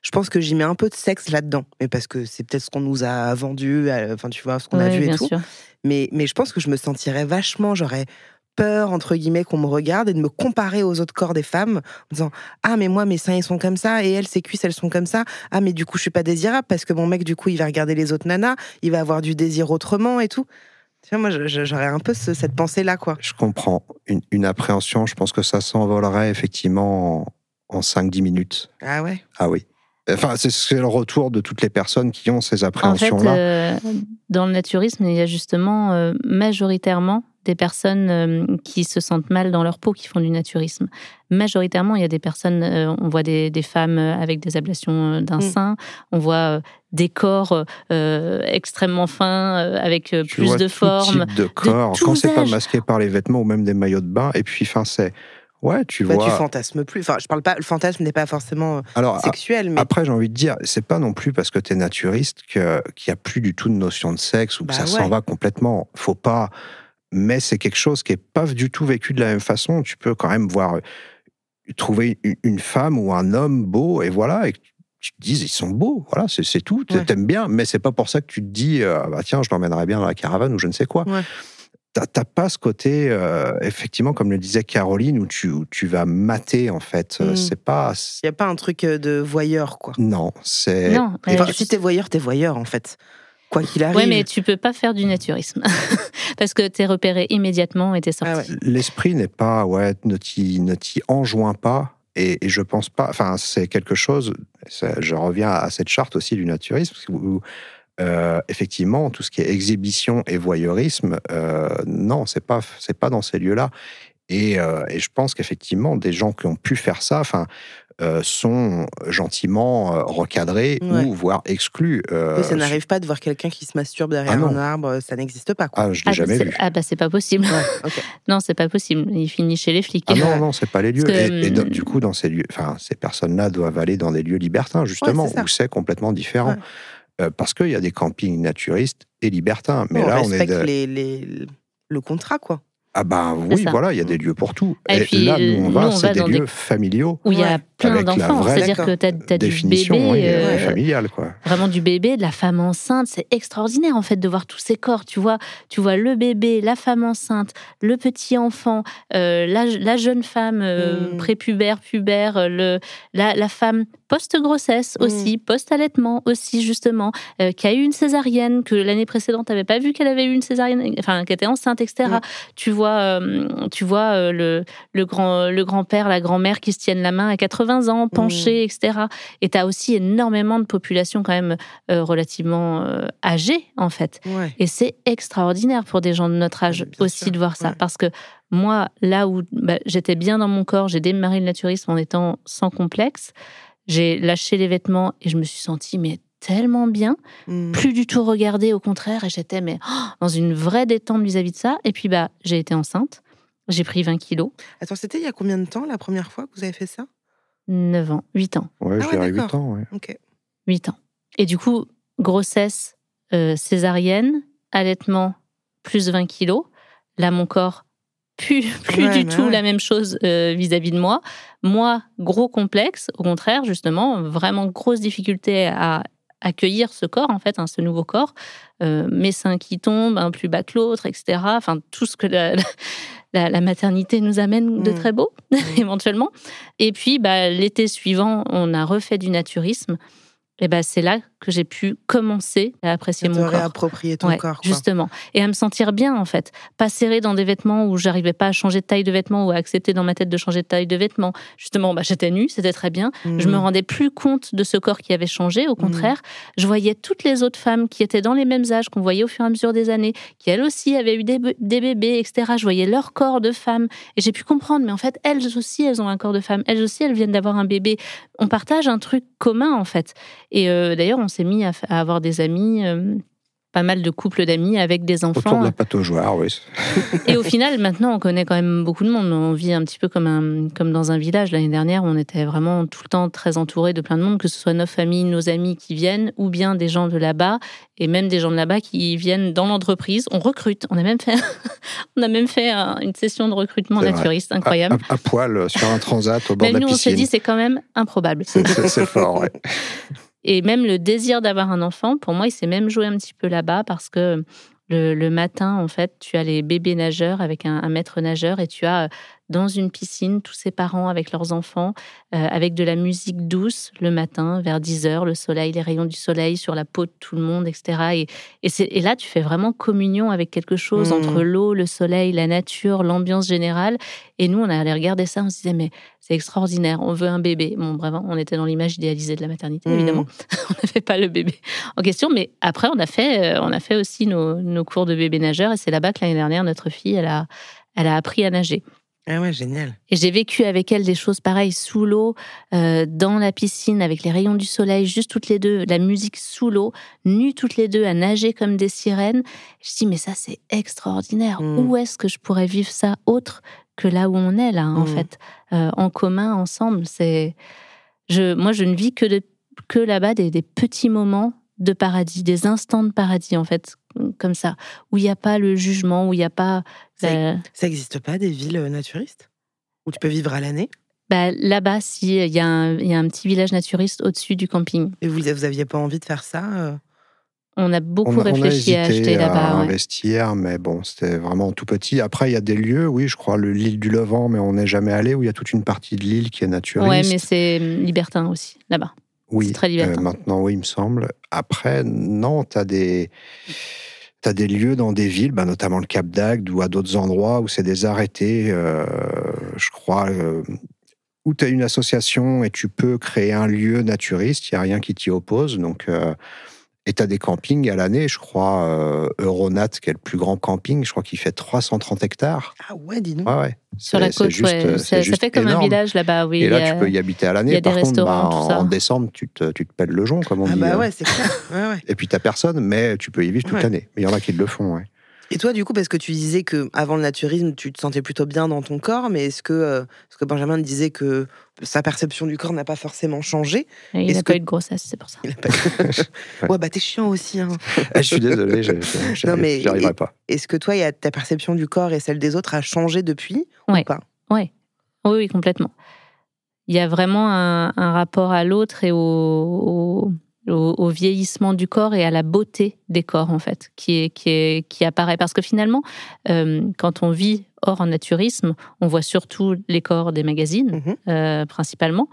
je pense que j'y mets un peu de sexe là-dedans. Mais parce que c'est peut-être ce qu'on nous a vendu, euh, enfin tu vois, ce qu'on a vu et tout. sûr. Mais, mais je pense que je me sentirais vachement, j'aurais peur, entre guillemets, qu'on me regarde et de me comparer aux autres corps des femmes en disant Ah, mais moi, mes seins, ils sont comme ça, et elles, ses cuisses, elles sont comme ça. Ah, mais du coup, je suis pas désirable parce que mon mec, du coup, il va regarder les autres nanas, il va avoir du désir autrement et tout. Tu vois, moi, j'aurais un peu ce- cette pensée-là, quoi. Je comprends. Une, une appréhension, je pense que ça s'envolerait effectivement en, en 5-10 minutes. Ah ouais? Ah oui. Enfin, c'est- le retour de toutes les personnes qui ont ces En fait, appréhensions-là. euh, dans le naturisme, il y a justement euh, majoritairement des personnes euh, qui se sentent mal dans leur peau qui font du naturisme. Majoritairement, il y a des personnes, euh, on voit des, des femmes euh, avec des ablations d'un Mm. sein, on voit des corps euh, extrêmement fins, avec Tu plus vois de tout formes. type de corps, tous quand c'est pas masqué par les vêtements ou même des maillots de bain. Et puis, enfin, c'est. Ouais, tu Bah, vois. tu fantasmes plus. Enfin, je parle pas, le fantasme n'est pas forcément Alors, sexuel, mais Après, j'ai envie de dire, c'est pas non plus parce que tu es naturiste que- qu'il n'y a plus du tout de notion de sexe ou que Bah ça ouais. s'en va complètement. Faut pas. Mais c'est quelque chose qui est pas du tout vécu de la même façon. Tu peux quand même voir, euh, trouver une, femme ou un homme beau et voilà, et que tu te dises, ils sont beaux, voilà, c'est c'est tout. Ouais. T'aimes bien, mais c'est pas pour ça que tu te dis, euh, bah tiens, je l'emmènerai bien dans la caravane ou je ne sais quoi. Ouais. T'as pas ce côté, euh, effectivement, comme le disait Caroline, où tu, où tu vas mater, en fait. Mm. C'est pas. il n'y a pas un truc de voyeur, quoi. Non, c'est. Non, Enfin, si t'es voyeur, t'es voyeur, en fait. Quoi qu'il arrive. Ouais, mais tu peux pas faire du naturisme parce que t'es repéré immédiatement et t'es sorti. Ah ouais. L'esprit n'est pas, ouais, ne t'y ne t'y enjoint pas. Et, et je pense pas, enfin, c'est quelque chose, je reviens à cette charte aussi du naturisme, où, euh, effectivement, tout ce qui est exhibition et voyeurisme, euh, non, c'est pas, c'est pas dans ces lieux-là. Et, euh, et je pense qu'effectivement, des gens qui ont pu faire ça, enfin, euh, sont gentiment euh, recadrés Ouais. ou voire exclus. euh, ça n'arrive pas de voir quelqu'un qui se masturbe derrière Ah un arbre, ça n'existe pas. Quoi. Ah, je l'ai Ah, jamais c'est- vu. ah bah c'est pas possible. Ouais, non, c'est pas possible. Il finit chez les flics. Ah non, non, c'est pas les lieux. Que, et hum, du coup, dans ces lieux, enfin, ces personnes-là doivent aller dans des lieux libertins, justement, c'est ça. où c'est complètement différent. Ouais. Euh, parce qu'il y a des campings naturistes et libertins. Mais on là, on est. respecte de- les, les- le contrat, quoi. Ah ben oui, voilà, il y a des lieux pour tout. Et Et, puis, là, nous, on va, c'est des dans des- lieux familiaux. Où il y a Ouais. Plein Avec la d'enfants. vraie C'est-à-dire que tu as, du Définition bébé. oui, euh, familiale, quoi. vraiment du bébé, de la femme enceinte. C'est extraordinaire en fait de voir tous ces corps. Tu vois, tu vois le bébé, la femme enceinte, le petit enfant, euh, la, la jeune femme euh, Mm. prépubère, pubère, euh, le, la, la femme post-grossesse Mm. aussi, post-allaitement aussi justement, euh, qui a eu une césarienne, que l'année précédente n'avait pas vu qu'elle avait eu une césarienne, enfin qu'elle était enceinte, etc. Mm. Tu vois, euh, tu vois euh, le, le grand le grand-père, la grand-mère qui se tiennent la main à 80 ans, penchés, etc. Et tu as aussi énormément de populations quand même euh, relativement euh, âgées, en fait. Ouais. Et c'est extraordinaire pour des gens de notre âge bien aussi sûr, de voir ça. ouais. Parce que moi, là où bah, j'étais bien dans mon corps, j'ai démarré le naturisme en étant sans complexe. J'ai lâché les vêtements et je me suis sentie mais tellement bien, Mm. plus du tout regardée, au contraire, et j'étais mais oh, dans une vraie détente vis-à-vis de ça. Et puis bah j'ai été enceinte, j'ai pris 20 kilos, Attends, c'était il y a combien de temps la première fois que vous avez fait ça? 9 ans, 8 ans. Ouais, Ah je ouais, dirais 8 d'accord. ans. ouais. Ok. 8 ans. Et du coup, grossesse euh, césarienne, allaitement, plus 20 kilos. Là, mon corps, plus, plus Ouais, du mais tout ouais. la même chose euh, vis-à-vis de moi. Moi, gros complexe, au contraire, justement, vraiment grosse difficulté à accueillir ce corps, en fait, hein, ce nouveau corps. Euh, mes seins qui tombent, un plus bas que l'autre, etc. Enfin, tout ce que la, la- la maternité nous amène de Mm. très beau, éventuellement. Et puis, bah, l'été suivant, on a refait du naturisme. Et bah, c'est là que j'ai pu commencer à apprécier De mon corps. réapproprier ton Ouais, corps. Quoi. justement. Et à me sentir bien, en fait. Pas serré dans des vêtements où j'arrivais pas à changer de taille de vêtements ou à accepter dans ma tête de changer de taille de vêtements. Justement, bah, j'étais nue, c'était très bien. Je me Mm. rendais plus compte de ce corps qui avait changé. Au contraire, je voyais toutes les autres femmes qui étaient dans les mêmes âges, qu'on voyait au fur et à mesure des années, qui elles aussi avaient eu des bébés, etc. Je voyais leur corps de femme. Et j'ai pu comprendre, mais en fait, elles aussi, elles ont un corps de femme. Elles aussi, elles viennent d'avoir un bébé. On partage un truc commun, en fait. Et euh, d'ailleurs, on s'est mis à, avoir des amis. euh, pas mal de couples d'amis avec des Autour enfants. de la pataugeoire, oui. Et au final, maintenant, on connaît quand même beaucoup de monde. On vit un petit peu comme, un, comme dans un village. L'année dernière, on était vraiment tout le temps très entouré de plein de monde, que ce soit nos familles, nos amis qui viennent, ou bien des gens de là-bas, et même des gens de là-bas qui viennent dans l'entreprise. On recrute. On a même fait, on a même fait un- une session de recrutement vrai. naturiste À, incroyable. à- à poil euh, sur un transat au bord Même de nous, la on s'est piscine. dit, c'est quand même improbable. C'est fort, ouais. Et même le désir d'avoir un enfant, pour moi, il s'est même joué un petit peu là-bas parce que le, le matin, en fait, tu as les bébés nageurs avec un, un maître nageur et tu as euh, dans une piscine tous ces parents avec leurs enfants, euh, avec de la musique douce le matin vers 10 heures, le soleil, les rayons du soleil sur la peau de tout le monde, etc. Et, et, c'est- et là, tu fais vraiment communion avec quelque chose Mmh. entre l'eau, le soleil, la nature, l'ambiance générale. Et nous, on allait regarder ça, on se disait, mais c'est extraordinaire, on veut un bébé. Bon, vraiment, on était dans l'image idéalisée de la maternité, Mmh. évidemment. on n'avait pas le bébé en question, mais après, on a fait, euh, on a fait aussi nos, nos cours de bébé nageur, et c'est là-bas que l'année dernière, notre fille, elle a, elle a appris à nager. Ah ouais, génial. Et j'ai vécu avec elle des choses pareilles sous l'eau, euh, dans la piscine, avec les rayons du soleil, juste toutes les deux, la musique sous l'eau, nues toutes les deux à nager comme des sirènes. Je dis, mais ça, c'est extraordinaire. Mm. Où est-ce que je pourrais vivre ça autre que là où on est, là, en Mm. fait, euh, en commun, ensemble C'est, je, moi, je ne vis que, de- que là-bas des, des petits moments de paradis, des instants de paradis, en fait, comme ça, où il n'y a pas le jugement, où il n'y a pas. Ça la- Ça n'existe pas des villes euh, naturistes? Où tu peux vivre à l'année? Bah, là-bas, si, il y, a un- il y a un petit village naturiste au-dessus du camping. Et vous, vous aviez pas envie de faire ça euh? On a beaucoup On, a- on a réfléchi à acheter à là-bas. ouais. investir, mais bon, c'était vraiment tout petit. Après, il y a des lieux, oui, je crois, le- l'île du Levant, mais on n'est jamais allé, où il y a toute une partie de l'île qui est naturiste. Ouais, mais c'est hum, libertin aussi, là-bas. Oui, C'est très libertin. euh, maintenant, oui, il me semble. Après, non, tu as des. T'as des lieux dans des villes, bah, notamment le Cap d'Agde ou à d'autres endroits où c'est des arrêtés, euh, je crois, euh, où tu as une association et tu peux créer un lieu naturiste, il n'y a rien qui t'y oppose. Donc, Et tu as des campings à l'année, je crois, euh, Euronat, qui est le plus grand camping, je crois qu'il fait 330 hectares. Ah ouais, dis donc. Ouais, ouais. Sur la côte, juste, ouais. ça, fait comme un village là-bas, oui. Et là, tu peux y habiter à il y l'année. a des Par contre, bah, ça. en décembre, tu te, tu te pèles le jonc, comme on Ah dit. bah euh. ouais, c'est clair. Ouais, ouais. Et puis, tu personne, mais tu peux y vivre toute Ouais. l'année. Mais il y en a qui le font, ouais. Et toi, du coup, parce que tu disais que avant le naturisme, tu te sentais plutôt bien dans ton corps, mais est-ce que, euh, parce que Benjamin disait que sa perception du corps n'a pas forcément changé Il n'a que- pas eu de grossesse, c'est pour ça. Il a pas... ouais, bah t'es chiant aussi. Hein. Eh, je suis désolé, je- je- j'y Non, mais- j'y arriverai pas. Est-ce que toi, il y a ta perception du corps et celle des autres a changé depuis Ouais. ou pas Oui, oui, complètement. Il y a vraiment un, un rapport à l'autre et au, au, au- au vieillissement du corps et à la beauté des corps, en fait, qui, est, qui, est, qui apparaît. Parce que finalement, euh, quand on vit hors naturisme, on voit surtout les corps des magazines, Mhm. euh, principalement,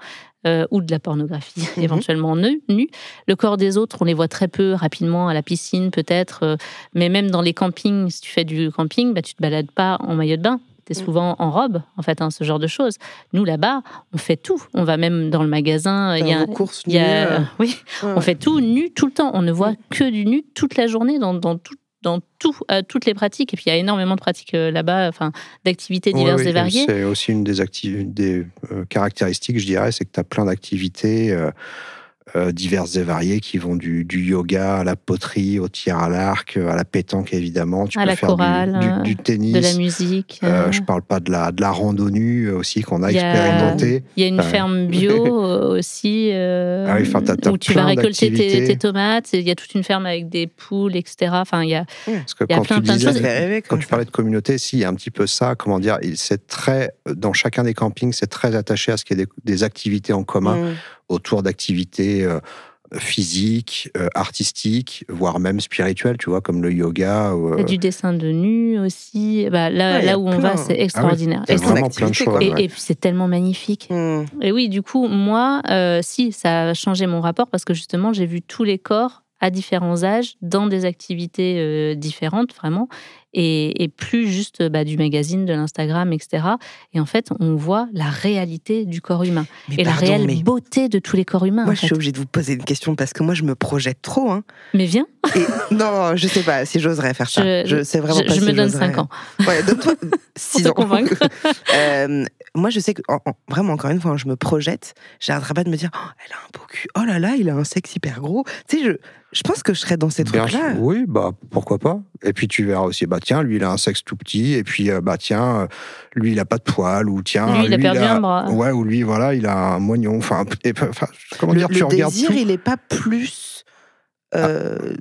euh, ou de la pornographie, Mhm. éventuellement nu, nu. Le corps des autres, on les voit très peu, rapidement, à la piscine peut-être, mais même dans les campings, si tu fais du camping, bah, tu te balades pas en maillot de bain. Mm. souvent en robe, en fait, hein, ce genre de choses. Nous, là-bas, on fait tout. On va même dans le magasin. Il y a, courses il y a- nues, euh, oui, ouais, on fait tout nu tout le temps. On ne voit que du nu toute la journée dans, dans tout dans tout, euh, toutes les pratiques. Et puis, il y a énormément de pratiques euh, là-bas, enfin, d'activités diverses oui, et variées. C'est aussi une des, euh, caractéristiques, je dirais, c'est que tu as plein d'activités euh, diverses et variées qui vont du, du yoga à la poterie, au tir à l'arc, euh, à la pétanque évidemment. Tu À peux la faire du- chorale, du, euh, du tennis. De la musique. Euh, euh, je parle pas de la, de la randonnée aussi qu'on a Il y a- expérimenté. Il y a une ferme bio aussi euh, Ah oui, où tu vas récolter tes, tomates. Il y a toute une ferme avec des poules, etc. Enfin, il y a, Parce que Il y a quand plein, tu plein de choses. Quand tu parlais de communauté, si, il y a un petit peu ça, comment dire, il- c'est très, dans chacun des campings, c'est très attaché à ce qu'il y ait des, des activités en commun Mm. Autour d'activités euh, physiques, euh, artistiques, voire même spirituelles, tu vois, comme le yoga. ou, il y a euh, du dessin de nu aussi. Bah, là, Ouais, là où on va, c'est extraordinaire. il y a Et c'est vraiment plein de choses. Et, ouais. et puis c'est tellement magnifique. Mm. Et oui, du coup, moi, euh, si, ça a changé mon rapport parce que justement, j'ai vu tous les corps à différents âges dans des activités euh, différentes, vraiment, et, et plus juste bah, du magazine, de l'Instagram, etc. Et en fait, on voit la réalité du corps humain Mais et la réelle beauté de tous les corps humains. moi, en je suis obligée de vous poser une question parce que moi, je me projette trop. Hein. Mais viens, Et non, je sais pas si j'oserais faire ça. Je- Je, sais vraiment je, pas je si me donne j'oserais. 5 ans. Ouais, donne-toi 6 te ans. convaincre. Euh, moi, je sais que, en- en- vraiment, encore une fois, hein, je me projette. J'arrêterai pas de me dire, oh, elle a un beau cul. Oh là là, il a un sexe hyper gros. Tu sais, je, je pense que je serais dans ces trucs-là. oui, bah pourquoi pas. Et puis tu verras aussi, bah tiens, lui il a un sexe tout petit, et puis euh, bah tiens, euh, lui il a pas de poil, ou tiens, Lui, il a perdu un bras. Ouais, ou lui voilà, il a un moignon. Enfin, et- enfin, comment Le, dire, le tu regardes désir, tout. il est pas plus. euh,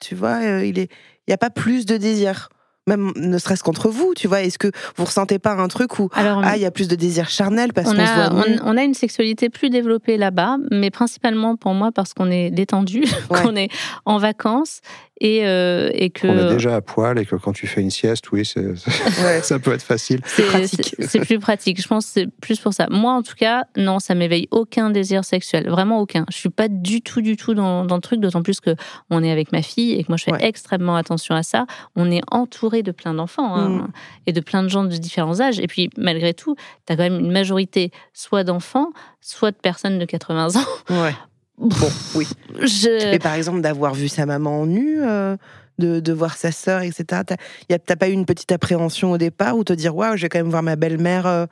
Tu vois, euh, il est. Il y a pas plus de désir. Même ne serait-ce qu'entre vous, tu vois. Est-ce que vous ressentez pas un truc où Alors, ah il y a plus de désir charnel parce on qu'on se a, voit on, on a une sexualité plus développée là-bas, mais principalement pour moi parce qu'on est détendu, Ouais. qu'on est en vacances et, euh, et que On est déjà à poil et que quand tu fais une sieste, oui, c'est- Ouais. ça peut être facile. c'est pratique. c'est- c'est plus pratique. Je pense que c'est plus pour ça. Moi, en tout cas, non, ça m'éveille aucun désir sexuel, vraiment aucun. Je suis pas du tout, du tout dans, dans le truc, d'autant plus que on est avec ma fille et que moi je fais Ouais. extrêmement attention à ça. On est entouré de plein d'enfants hein, Mm. et de plein de gens de différents âges. Et puis malgré tout, tu as quand même une majorité soit d'enfants, soit de personnes de 80 ans. Ouais. Bon, oui. Je... Et par exemple, d'avoir vu sa maman nue, euh, de, de voir sa sœur, etc. T'as pas eu une petite appréhension au départ ou te dire, waouh, je vais quand même voir ma belle-mère euh,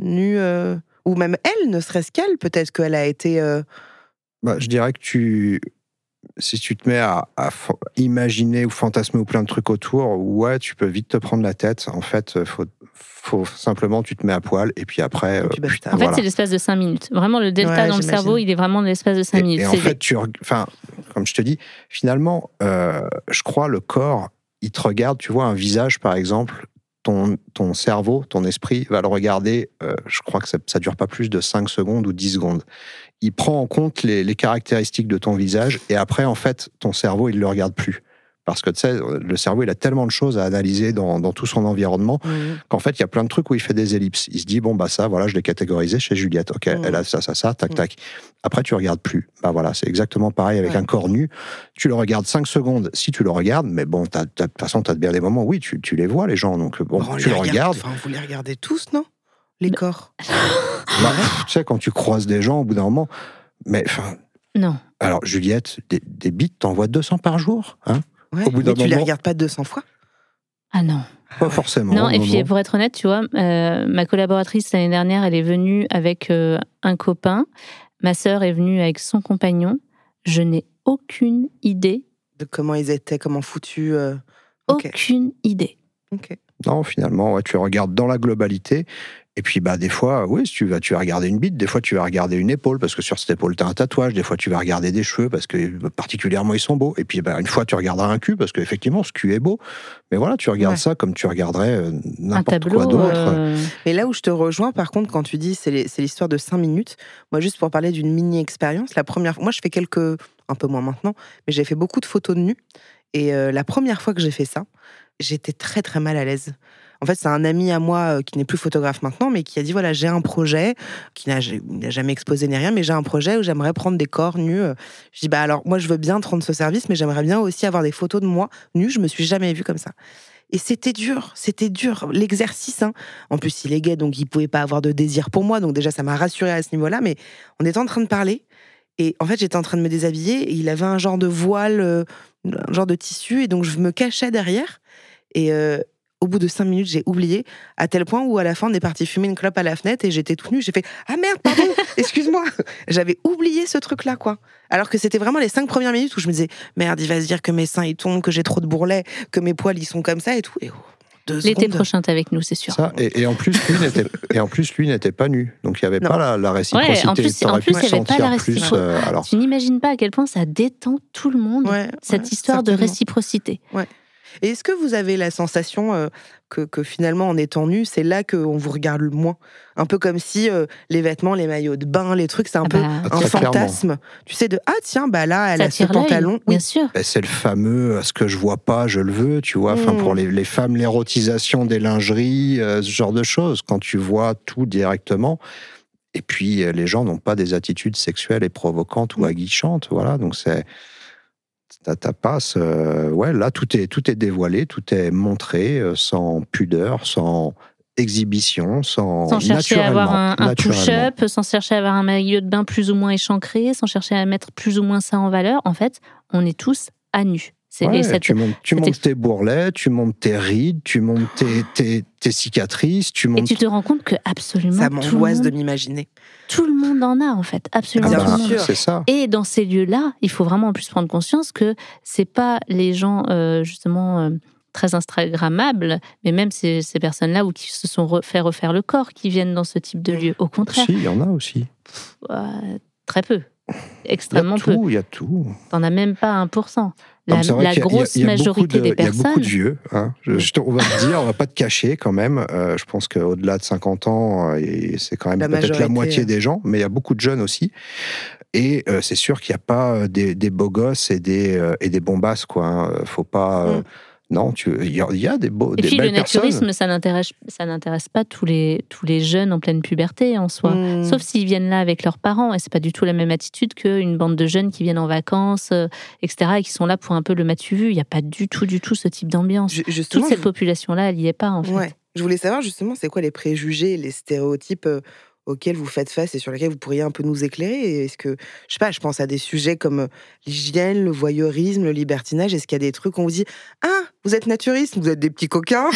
nue euh, Ou même elle, ne serait-ce qu'elle, peut-être qu'elle a été. euh, Bah, je dirais que tu, si tu te mets à, à imaginer ou fantasmer ou plein de trucs autour, ouais, tu peux vite te prendre la tête. En fait, faut, faut simplement, tu te mets à poil et puis après. Et puis euh. En fait, c'est l'espace de 5 minutes. Vraiment, le delta Ouais, dans le cerveau, il est vraiment l'espace de 5 Et, minutes. et en fait, tu, enfin, comme je te dis, finalement, euh, je crois le corps, il te regarde. Tu vois un visage, par exemple, ton, ton cerveau, ton esprit va le regarder. euh, je crois que ça, ça dure pas plus de 5 secondes ou 10 secondes. Il prend en compte les, les caractéristiques de ton visage et après, en fait, ton cerveau, il le regarde plus. Parce que tu sais, le cerveau, il a tellement de choses à analyser dans, dans tout son environnement qu'en fait, il y a plein de trucs où il fait des ellipses. Il se dit, bon, bah ça, voilà, je l'ai catégorisé chez Juliette. Ok, Mm. elle a ça, ça, ça, tac, Mm. tac. Après, tu regardes plus. Bah voilà, c'est exactement pareil avec Ouais. un corps nu. Tu le regardes 5 secondes si tu le regardes, mais bon, de toute façon, tu as bien des moments, oui, tu, tu les vois, les gens. Donc, bon, Bon, on tu les le regarde- regardes. Enfin, vous les regardez tous, non? Les corps. Bah, tu sais, quand tu croises des gens, au bout d'un moment, mais enfin, Non. Alors, Juliette, des, des bites, t'en vois 200 par jour hein? Ouais, Au bout mais tu les moment- regardes pas 200 fois? Ah non. Pas forcément. Non, et puis pour être honnête, tu vois, euh, ma collaboratrice l'année dernière, elle est venue avec euh, un copain. Ma sœur est venue avec son compagnon. Je n'ai aucune idée, de comment ils étaient, comment foutus. euh, Ok. aucune idée. ok. Non, finalement, ouais, tu regardes dans la globalité. Et puis, bah, des fois, oui, si tu vas, tu vas regarder une bite, des fois, tu vas regarder une épaule, parce que sur cette épaule, tu as un tatouage, des fois, tu vas regarder des cheveux, parce que euh, particulièrement, ils sont beaux. Et puis, bah, une fois, tu regarderas un cul, parce qu'effectivement, ce cul est beau. Mais voilà, tu regardes Ouais. ça comme tu regarderais euh, n'importe quoi d'autre. euh, Mais là où je te rejoins, par contre, quand tu dis c'est l'histoire de 5 minutes, moi, juste pour parler d'une mini-expérience, la première fois, moi, je fais quelques, un peu moins maintenant, mais j'ai fait beaucoup de photos de nu. Et euh, la première fois que j'ai fait ça, j'étais très, très mal à l'aise. En fait, c'est un ami à moi euh, qui n'est plus photographe maintenant, mais qui a dit voilà, j'ai un projet, qui n'a jamais exposé ni rien, mais j'ai un projet où j'aimerais prendre des corps nus. euh. Je dis bah alors, moi, je veux bien te rendre ce service, mais j'aimerais bien aussi avoir des photos de moi nue. Je me suis jamais vue comme ça. Et c'était dur, c'était dur. L'exercice, hein. En plus, il est gay, donc il pouvait pas avoir de désir pour moi. Donc déjà, ça m'a rassuré à ce niveau-là. Mais on était en train de parler. Et en fait, j'étais en train de me déshabiller. Et il avait un genre de voile, euh, un genre de tissu. Et donc, je me cachais derrière. Et au bout de cinq minutes, j'ai oublié. À tel point où, à la fin, on est parti fumer une clope à la fenêtre. Et j'étais toute nue. J'ai fait Ah merde, pardon, excuse-moi. J'avais oublié ce truc-là, quoi. Alors que c'était vraiment les cinq premières minutes où je me disais Merde, il va se dire que mes seins, ils tombent, que j'ai trop de bourrelets, que mes poils, ils sont comme ça et tout. Et oh, L'été prochain, t'es avec nous, c'est sûr. Ça, et, et en plus, lui n'était, et en plus, lui n'était pas nu, donc il n'y avait pas la, la réciprocité. Ouais, en plus- il y avait pas la plus, réciprocité. euh, alors, Tu n'imagines pas à quel point ça détend tout le monde, Ouais, cette ouais, histoire de réciprocité. Et est-ce que vous avez la sensation euh, que, que finalement, en étant nu, c'est là qu'on vous regarde le moins? Un peu comme si euh, les vêtements, les maillots de bain, les trucs, c'est un Ah peu bah, Ah, un clairement. fantasme. Tu sais, de Ah, tiens, bah là, elle ça a ce pantalon. Oui. bien sûr. ben, c'est le fameux euh, ce que je vois pas, je le veux, tu vois. Enfin, Mm. pour les, les femmes, l'érotisation des lingeries, euh, ce genre de choses, quand tu vois tout directement. Et puis, les gens n'ont pas des attitudes sexuelles et provocantes ou Mm. aguichantes, voilà. Donc, c'est. Ça ta passe. euh, ouais, là, tout est, tout est dévoilé, tout est montré, euh, sans pudeur, sans exhibition, sans. Sans chercher à avoir un, un push-up, sans chercher à avoir un maillot de bain plus ou moins échancré, sans chercher à mettre plus ou moins ça en valeur. En fait, on est tous à nu. C'est Ouais, et cette- tu montes, tu cette montes tes bourrelets, tu montes tes rides, tu montes tes, tes, tes cicatrices, tu Et montes. tu te rends compte que absolument Ça m'angoisse de m'imaginer. tout le monde en a en fait, Ah absolument le bah, c'est ça. Et dans ces lieux-là, il faut vraiment en plus prendre conscience que c'est pas les gens euh, justement euh, très instagrammables, mais même ces, ces personnes-là ou qui se sont fait refaire le corps qui viennent dans ce type de lieu. Au contraire, Si, il y en a aussi. euh, très peu, Il y a extrêmement peu. tout, il y a tout. T'en as même pas 1%. La, grosse a majorité de- des Il y a beaucoup personnes. de vieux. hein. Je- je te- on va te dire, on va pas te cacher quand même. Euh, je pense qu'au-delà de 50 ans, euh, c'est quand même peut-être la moitié des gens, mais il y a beaucoup de jeunes aussi. Et euh, c'est sûr qu'il n'y a pas des, des beaux gosses et des, euh, et des bombasses, quoi. hein. Faut pas. euh, Mm. Non, tu- il y, a- il y a des beaux. Et des puis le belles naturisme, ça n'intéresse, ça n'intéresse pas tous les, tous les jeunes en pleine puberté en soi. Mm. Sauf s'ils viennent là avec leurs parents, et c'est pas du tout la même attitude qu'une bande de jeunes qui viennent en vacances, euh, etc., et qui sont là pour un peu le matu vu. Il n'y a pas du tout, du tout ce type d'ambiance. Toute cette je- population-là, elle n'y est pas, en fait. Ouais. Je voulais savoir justement, c'est quoi les préjugés, les stéréotypes euh, auxquels vous faites face et sur lesquels vous pourriez un peu nous éclairer? Est-ce que, je sais pas, je pense à des sujets comme euh, l'hygiène, le voyeurisme, le libertinage. Est-ce qu'il y a des trucs où on vous dit Ah, vous êtes naturiste, vous êtes des petits coquins?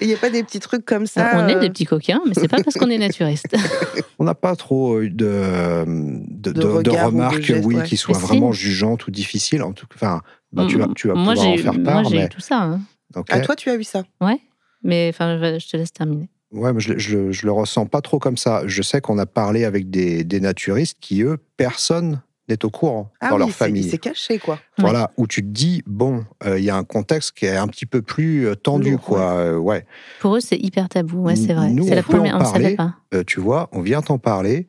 Et il n'y a pas des petits trucs comme ça on est euh, des petits coquins, mais c'est pas parce qu'on est naturiste. On n'a pas trop eu de, de, De de- de regards ou de remarques gestes, oui, ouais. qui soient Mais vraiment jugeantes ou difficiles. En tout cas, enfin, bah, tu vas, tu vas moi, pouvoir en j'ai, faire moi, part. j'ai mais, eu tout ça. hein. Ah, toi, tu as eu ça? Ouais. Mais enfin, je te laisse terminer. Ouais, mais je, je, je le ressens pas trop comme ça. Je sais qu'on a parlé avec des, des naturistes qui, eux, personne n'est au courant Ah dans oui, leur famille. c'est caché, quoi. Voilà, où tu te dis, bon, euh, il y a un contexte qui est un petit peu plus euh, tendu, Lourd, quoi. Euh, ouais. Pour eux, c'est hyper tabou. Ouais, c'est vrai. Nous, c'est on la peut en première. On ne savait pas. Euh, tu vois, on vient t'en parler.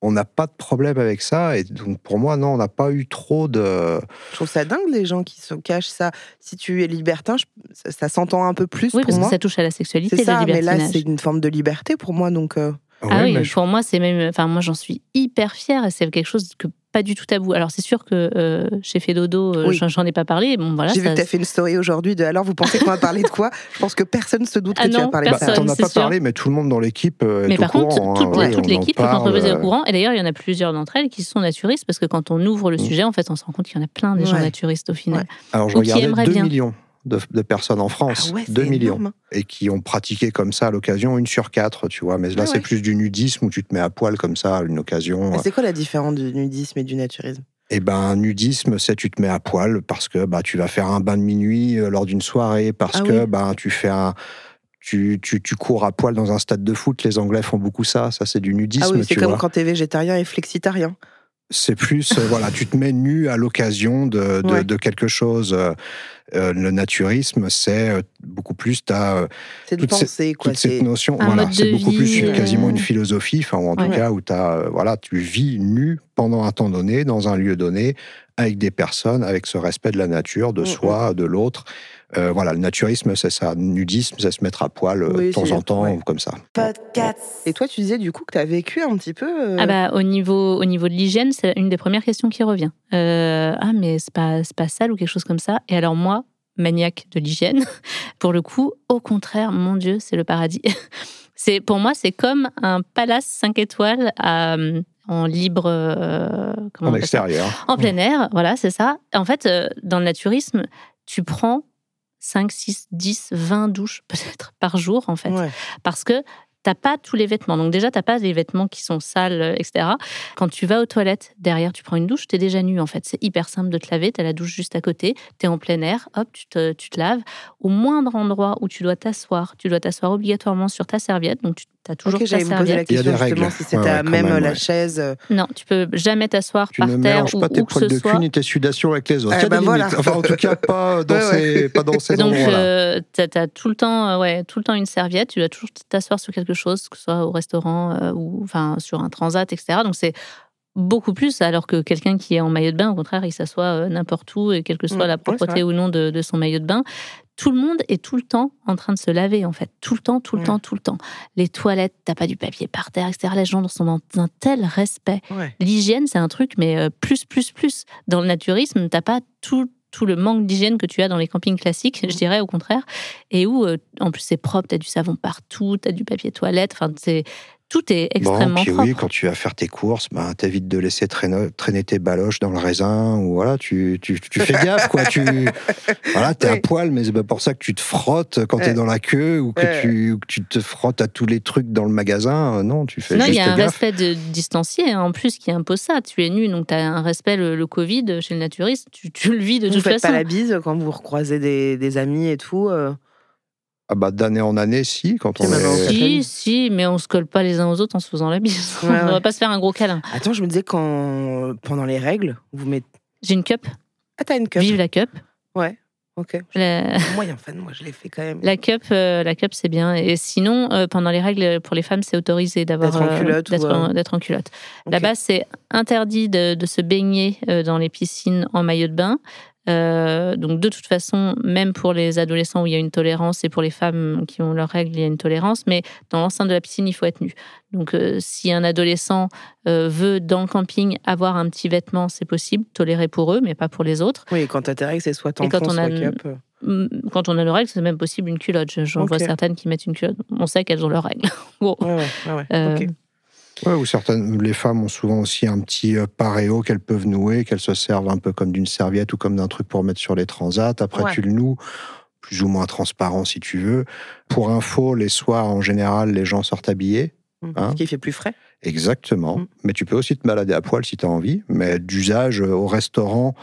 On n'a pas de problème avec ça. Et donc, pour moi, non, on n'a pas eu trop de. Je trouve ça dingue, les gens qui se cachent ça. Si tu es libertin, je- ça, ça s'entend un peu plus Oui, pour parce moi. que ça touche à la sexualité, C'est le ça, mais là, c'est une forme de liberté pour moi, donc... euh, Ah Ouais, oui, mais je- pour moi, c'est même. Enfin, moi, j'en suis hyper fière et c'est quelque chose que pas du tout tabou. Alors c'est sûr que euh, chez Fedodo, euh, Oui. j'en- ai pas parlé. Bon voilà. J'ai vu que tu as fait une story aujourd'hui de alors vous pensez qu'on va parler de quoi? Je pense que personne se doute que Ah tu vas non, parler de Bah, ça. personne. T'en as pas sûr. parlé, mais tout le monde dans l'équipe euh, est Mais au par contre, courant. hein. toute, toute l'équipe, toute l'entreprise est euh, au courant. Et d'ailleurs, il y en a plusieurs d'entre elles qui sont naturistes parce que quand on ouvre le Mm. sujet, en fait, on se rend compte qu'il y en a plein des gens naturistes au final. Ouais. Alors, je regardais aimeraient 2 bien. millions de, de personnes en France. Ah ouais, c'est 2 millions. énorme. Et qui ont pratiqué comme ça à l'occasion, une sur quatre, tu vois. Mais là, Ah c'est plus du nudisme où tu te mets à poil comme ça à une occasion. Mais C'est quoi la différence du nudisme et du naturisme? Eh ben, nudisme, c'est tu te mets à poil parce que bah, tu vas faire un bain de minuit euh, lors d'une soirée, parce Ah que oui. bah, tu fais un. Tu, tu, tu cours à poil dans un stade de foot, les Anglais font beaucoup ça, ça c'est du nudisme, Ah oui, c'est comme vois. quand t'es végétarien et flexitarien. C'est plus, euh, voilà, tu te mets nu à l'occasion de, de, Ouais. de quelque chose. Euh, euh, le naturisme, c'est euh, beaucoup plus, tu as C'est de Toute quoi. toute cette notion, voilà, c'est beaucoup vie, plus euh, quasiment une philosophie, enfin, ou en tout cas où as, voilà, tu vis nu pendant un temps donné, dans un lieu donné, avec des personnes, avec ce respect de la nature, de Mm, soi, de l'autre. Euh, voilà, le naturisme, c'est ça. Nudisme, c'est se mettre à poil euh, Oui, de temps en temps, ouais. comme ça. Et toi, tu disais du coup que tu as vécu un petit peu. euh, Ah bah, au, niveau, au niveau de l'hygiène, c'est une des premières questions qui revient. Euh, ah, mais c'est pas, c'est pas sale ou quelque chose comme ça. Et alors, moi, maniaque de l'hygiène, pour le coup, au contraire, mon Dieu, c'est le paradis. c'est Pour moi, c'est comme un palace 5 étoiles à, en libre. euh, En extérieur. En plein air, voilà, c'est ça. En fait, euh, dans le naturisme, tu prends 5, 6, 10, 20 douches peut-être par jour, en fait ouais. parce que t'as pas tous les vêtements. Donc déjà, t'as pas des vêtements qui sont sales, euh, etc. Quand tu vas aux toilettes, derrière, tu prends une douche, t'es déjà nu en fait. C'est hyper simple de te laver, t'as la douche juste à côté, t'es en plein air, hop, tu te, tu te laves. Au moindre endroit où tu dois t'asseoir, tu dois t'asseoir obligatoirement sur ta serviette, donc tu as toujours Ok, ta j'allais me poser la serviette. Il y a des règles. si c'était Ouais, à ouais, quand même, même, la ouais. chaise. euh, Non, tu peux jamais t'asseoir Tu par ne terre ou pas tes où que ce de cul ni tes sudations avec les autres. Eh ben voilà. Enfin, en tout cas, pas dans ces, pas dans ces Donc, endroits-là. euh, t'as as tout le temps, euh, ouais, tout le temps une serviette. Tu dois toujours t'asseoir sur quelque chose, que ce soit au restaurant euh, ou enfin sur un transat, etc. Donc c'est beaucoup plus, alors que quelqu'un qui est en maillot de bain, au contraire, il s'assoit euh, n'importe où et quelle que soit Mm, la propreté ou non de, de son maillot de bain. Tout le monde est tout le temps en train de se laver, en fait. Tout le temps, tout le Ouais. temps, tout le temps. Les toilettes, t'as pas du papier par terre, etc. Les gens sont dans un tel respect. Ouais. L'hygiène, c'est un truc, mais euh, plus, plus, plus. Dans le naturisme, t'as pas tout, tout le manque d'hygiène que tu as dans les campings classiques, je dirais au contraire, et où, euh, en plus, c'est propre, t'as du savon partout, t'as du papier toilette, enfin, c'est tout est extrêmement Bon, puis propre. oui, quand tu vas faire tes courses, ben, t'évites de laisser traîner, traîner tes baloches dans le raisin, ou voilà, tu, tu, tu fais gaffe, quoi. Tu, voilà, t'es Oui. à poil, mais c'est pas pour ça que tu te frottes quand t'es dans la queue, ou que, Ouais. tu, ou que tu te frottes à tous les trucs dans le magasin. Euh, Non, tu fais Non, il juste y a un gaffe. respect de distancié, hein, en plus, qui impose ça. Tu es nu, donc tu as un respect, le, le Covid, chez le naturiste, tu, tu le vis de Vous toute faites façon. pas la bise quand vous recroisez des, des amis et tout euh, Ah bah, d'année en année, si, quand on est... Si, si, mais on se colle pas les uns aux autres en se faisant la bise. Ouais, on va ouais. pas se faire un gros câlin. Attends, je me disais quand pendant les règles, vous mettez. J'ai une cup, Ah, t'as une cup vive la cup. Ok. La, Moyen fan, moi je l'ai fait quand même. la cup, euh, la cup c'est bien. Et sinon, euh, pendant les règles, pour les femmes, c'est autorisé d'avoir D'être en euh, culotte d'être en, euh, culotte. Là-bas, c'est interdit de, de se baigner dans les piscines en maillot de bain. Euh, donc, de toute façon, même pour les adolescents où il y a une tolérance et pour les femmes qui ont leurs règles, il y a une tolérance. Mais dans l'enceinte de la piscine, il faut être nu. Donc, euh, si un adolescent euh, veut, dans le camping, avoir un petit vêtement, c'est possible, toléré pour eux, mais pas pour les autres. Oui, quand t'as tes règles, c'est soit Et quand tampon, on a soit cup. euh. Hum, Quand on a nos règles, c'est même possible une culotte. Je- J'en vois certaines qui mettent une culotte. On sait qu'elles ont leurs règles. Gros. Ouais, ouais, ouais. ouais. Ouais, ou certaines, les femmes ont souvent aussi un petit euh, paréo qu'elles peuvent nouer, qu'elles se servent un peu comme d'une serviette ou comme d'un truc pour mettre sur les transats. Après, Ouais. tu le noues, plus ou moins transparent si tu veux. Pour info, les soirs, en général, les gens sortent habillés. Mhm. hein. Ce qui fait plus frais. Exactement. Mm. Mais tu peux aussi te balader à poil si tu as envie. Mais d'usage, euh, au restaurant,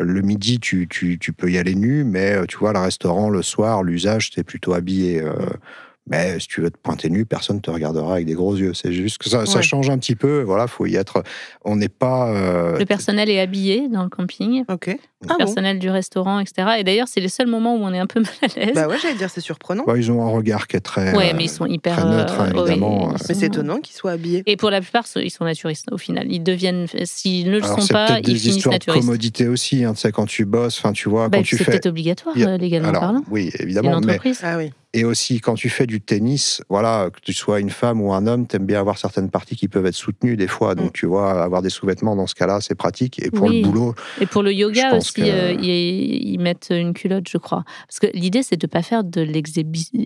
euh, le midi, tu, tu, tu peux y aller nu, mais tu vois, le restaurant, le soir, l'usage, c'est plutôt habillé. euh, Mais si tu veux te pointer nu, personne ne te regardera avec des gros yeux. C'est juste que ça, change un petit peu. Voilà, faut y être. On n'est pas. euh, Le personnel est habillé dans le camping. Ok. Le Ah bon personnel du restaurant, etc. Et d'ailleurs, c'est les seuls moments où on est un peu mal à l'aise. Bah ouais, j'allais dire, c'est surprenant. bah, ils ont un regard qui est très. ouais, euh, mais ils sont hyper. très neutre, hein, euh, ouais, évidemment. Mais c'est étonnant qu'ils soient habillés. Et pour la plupart, ils sont naturistes au final. Ils deviennent, s'ils ne le Alors, sont c'est pas, ils des finissent histoires de naturistes. commodité aussi. Hein, tu sais, quand tu bosses, enfin, tu vois, Bah, quand tu c'est fais. peut-être obligatoire, a- euh, légalement Alors, parlant. oui, Une évidemment, mais entreprise. Ah oui. Et aussi, quand tu fais du tennis, voilà, que tu sois une femme ou un homme, t'aimes bien avoir certaines parties qui peuvent être soutenues des fois. Donc, Mm. tu vois, avoir des sous-vêtements dans ce cas-là, c'est pratique. Et pour Oui. le boulot, Et pour le yoga aussi, que- euh, ils, ils mettent une culotte, je crois. Parce que l'idée, c'est de ne pas faire de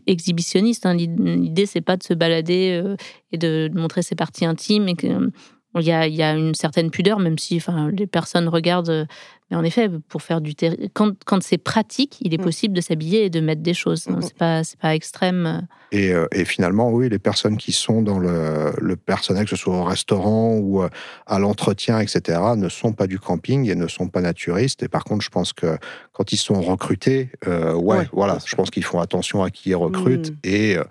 l'exhibitionniste. hein. L'idée, c'est pas de se balader euh, et de, de montrer ses parties intimes. Et que, euh, il, y a, il y a une certaine pudeur, même si enfin, les personnes regardent. Euh, Mais en effet, pour faire du terri- quand, quand c'est pratique, il est Mm. possible de s'habiller et de mettre des choses. C'est pas, c'est pas extrême. Et, euh, et finalement, oui, les personnes qui sont dans le, le personnel, que ce soit au restaurant ou euh, à l'entretien, etc., ne sont pas du camping et ne sont pas naturistes. Et par contre, je pense que quand ils sont recrutés, euh, ouais, Ouais, voilà, je pense qu'ils font attention à qui ils recrutent. Mm. Et euh,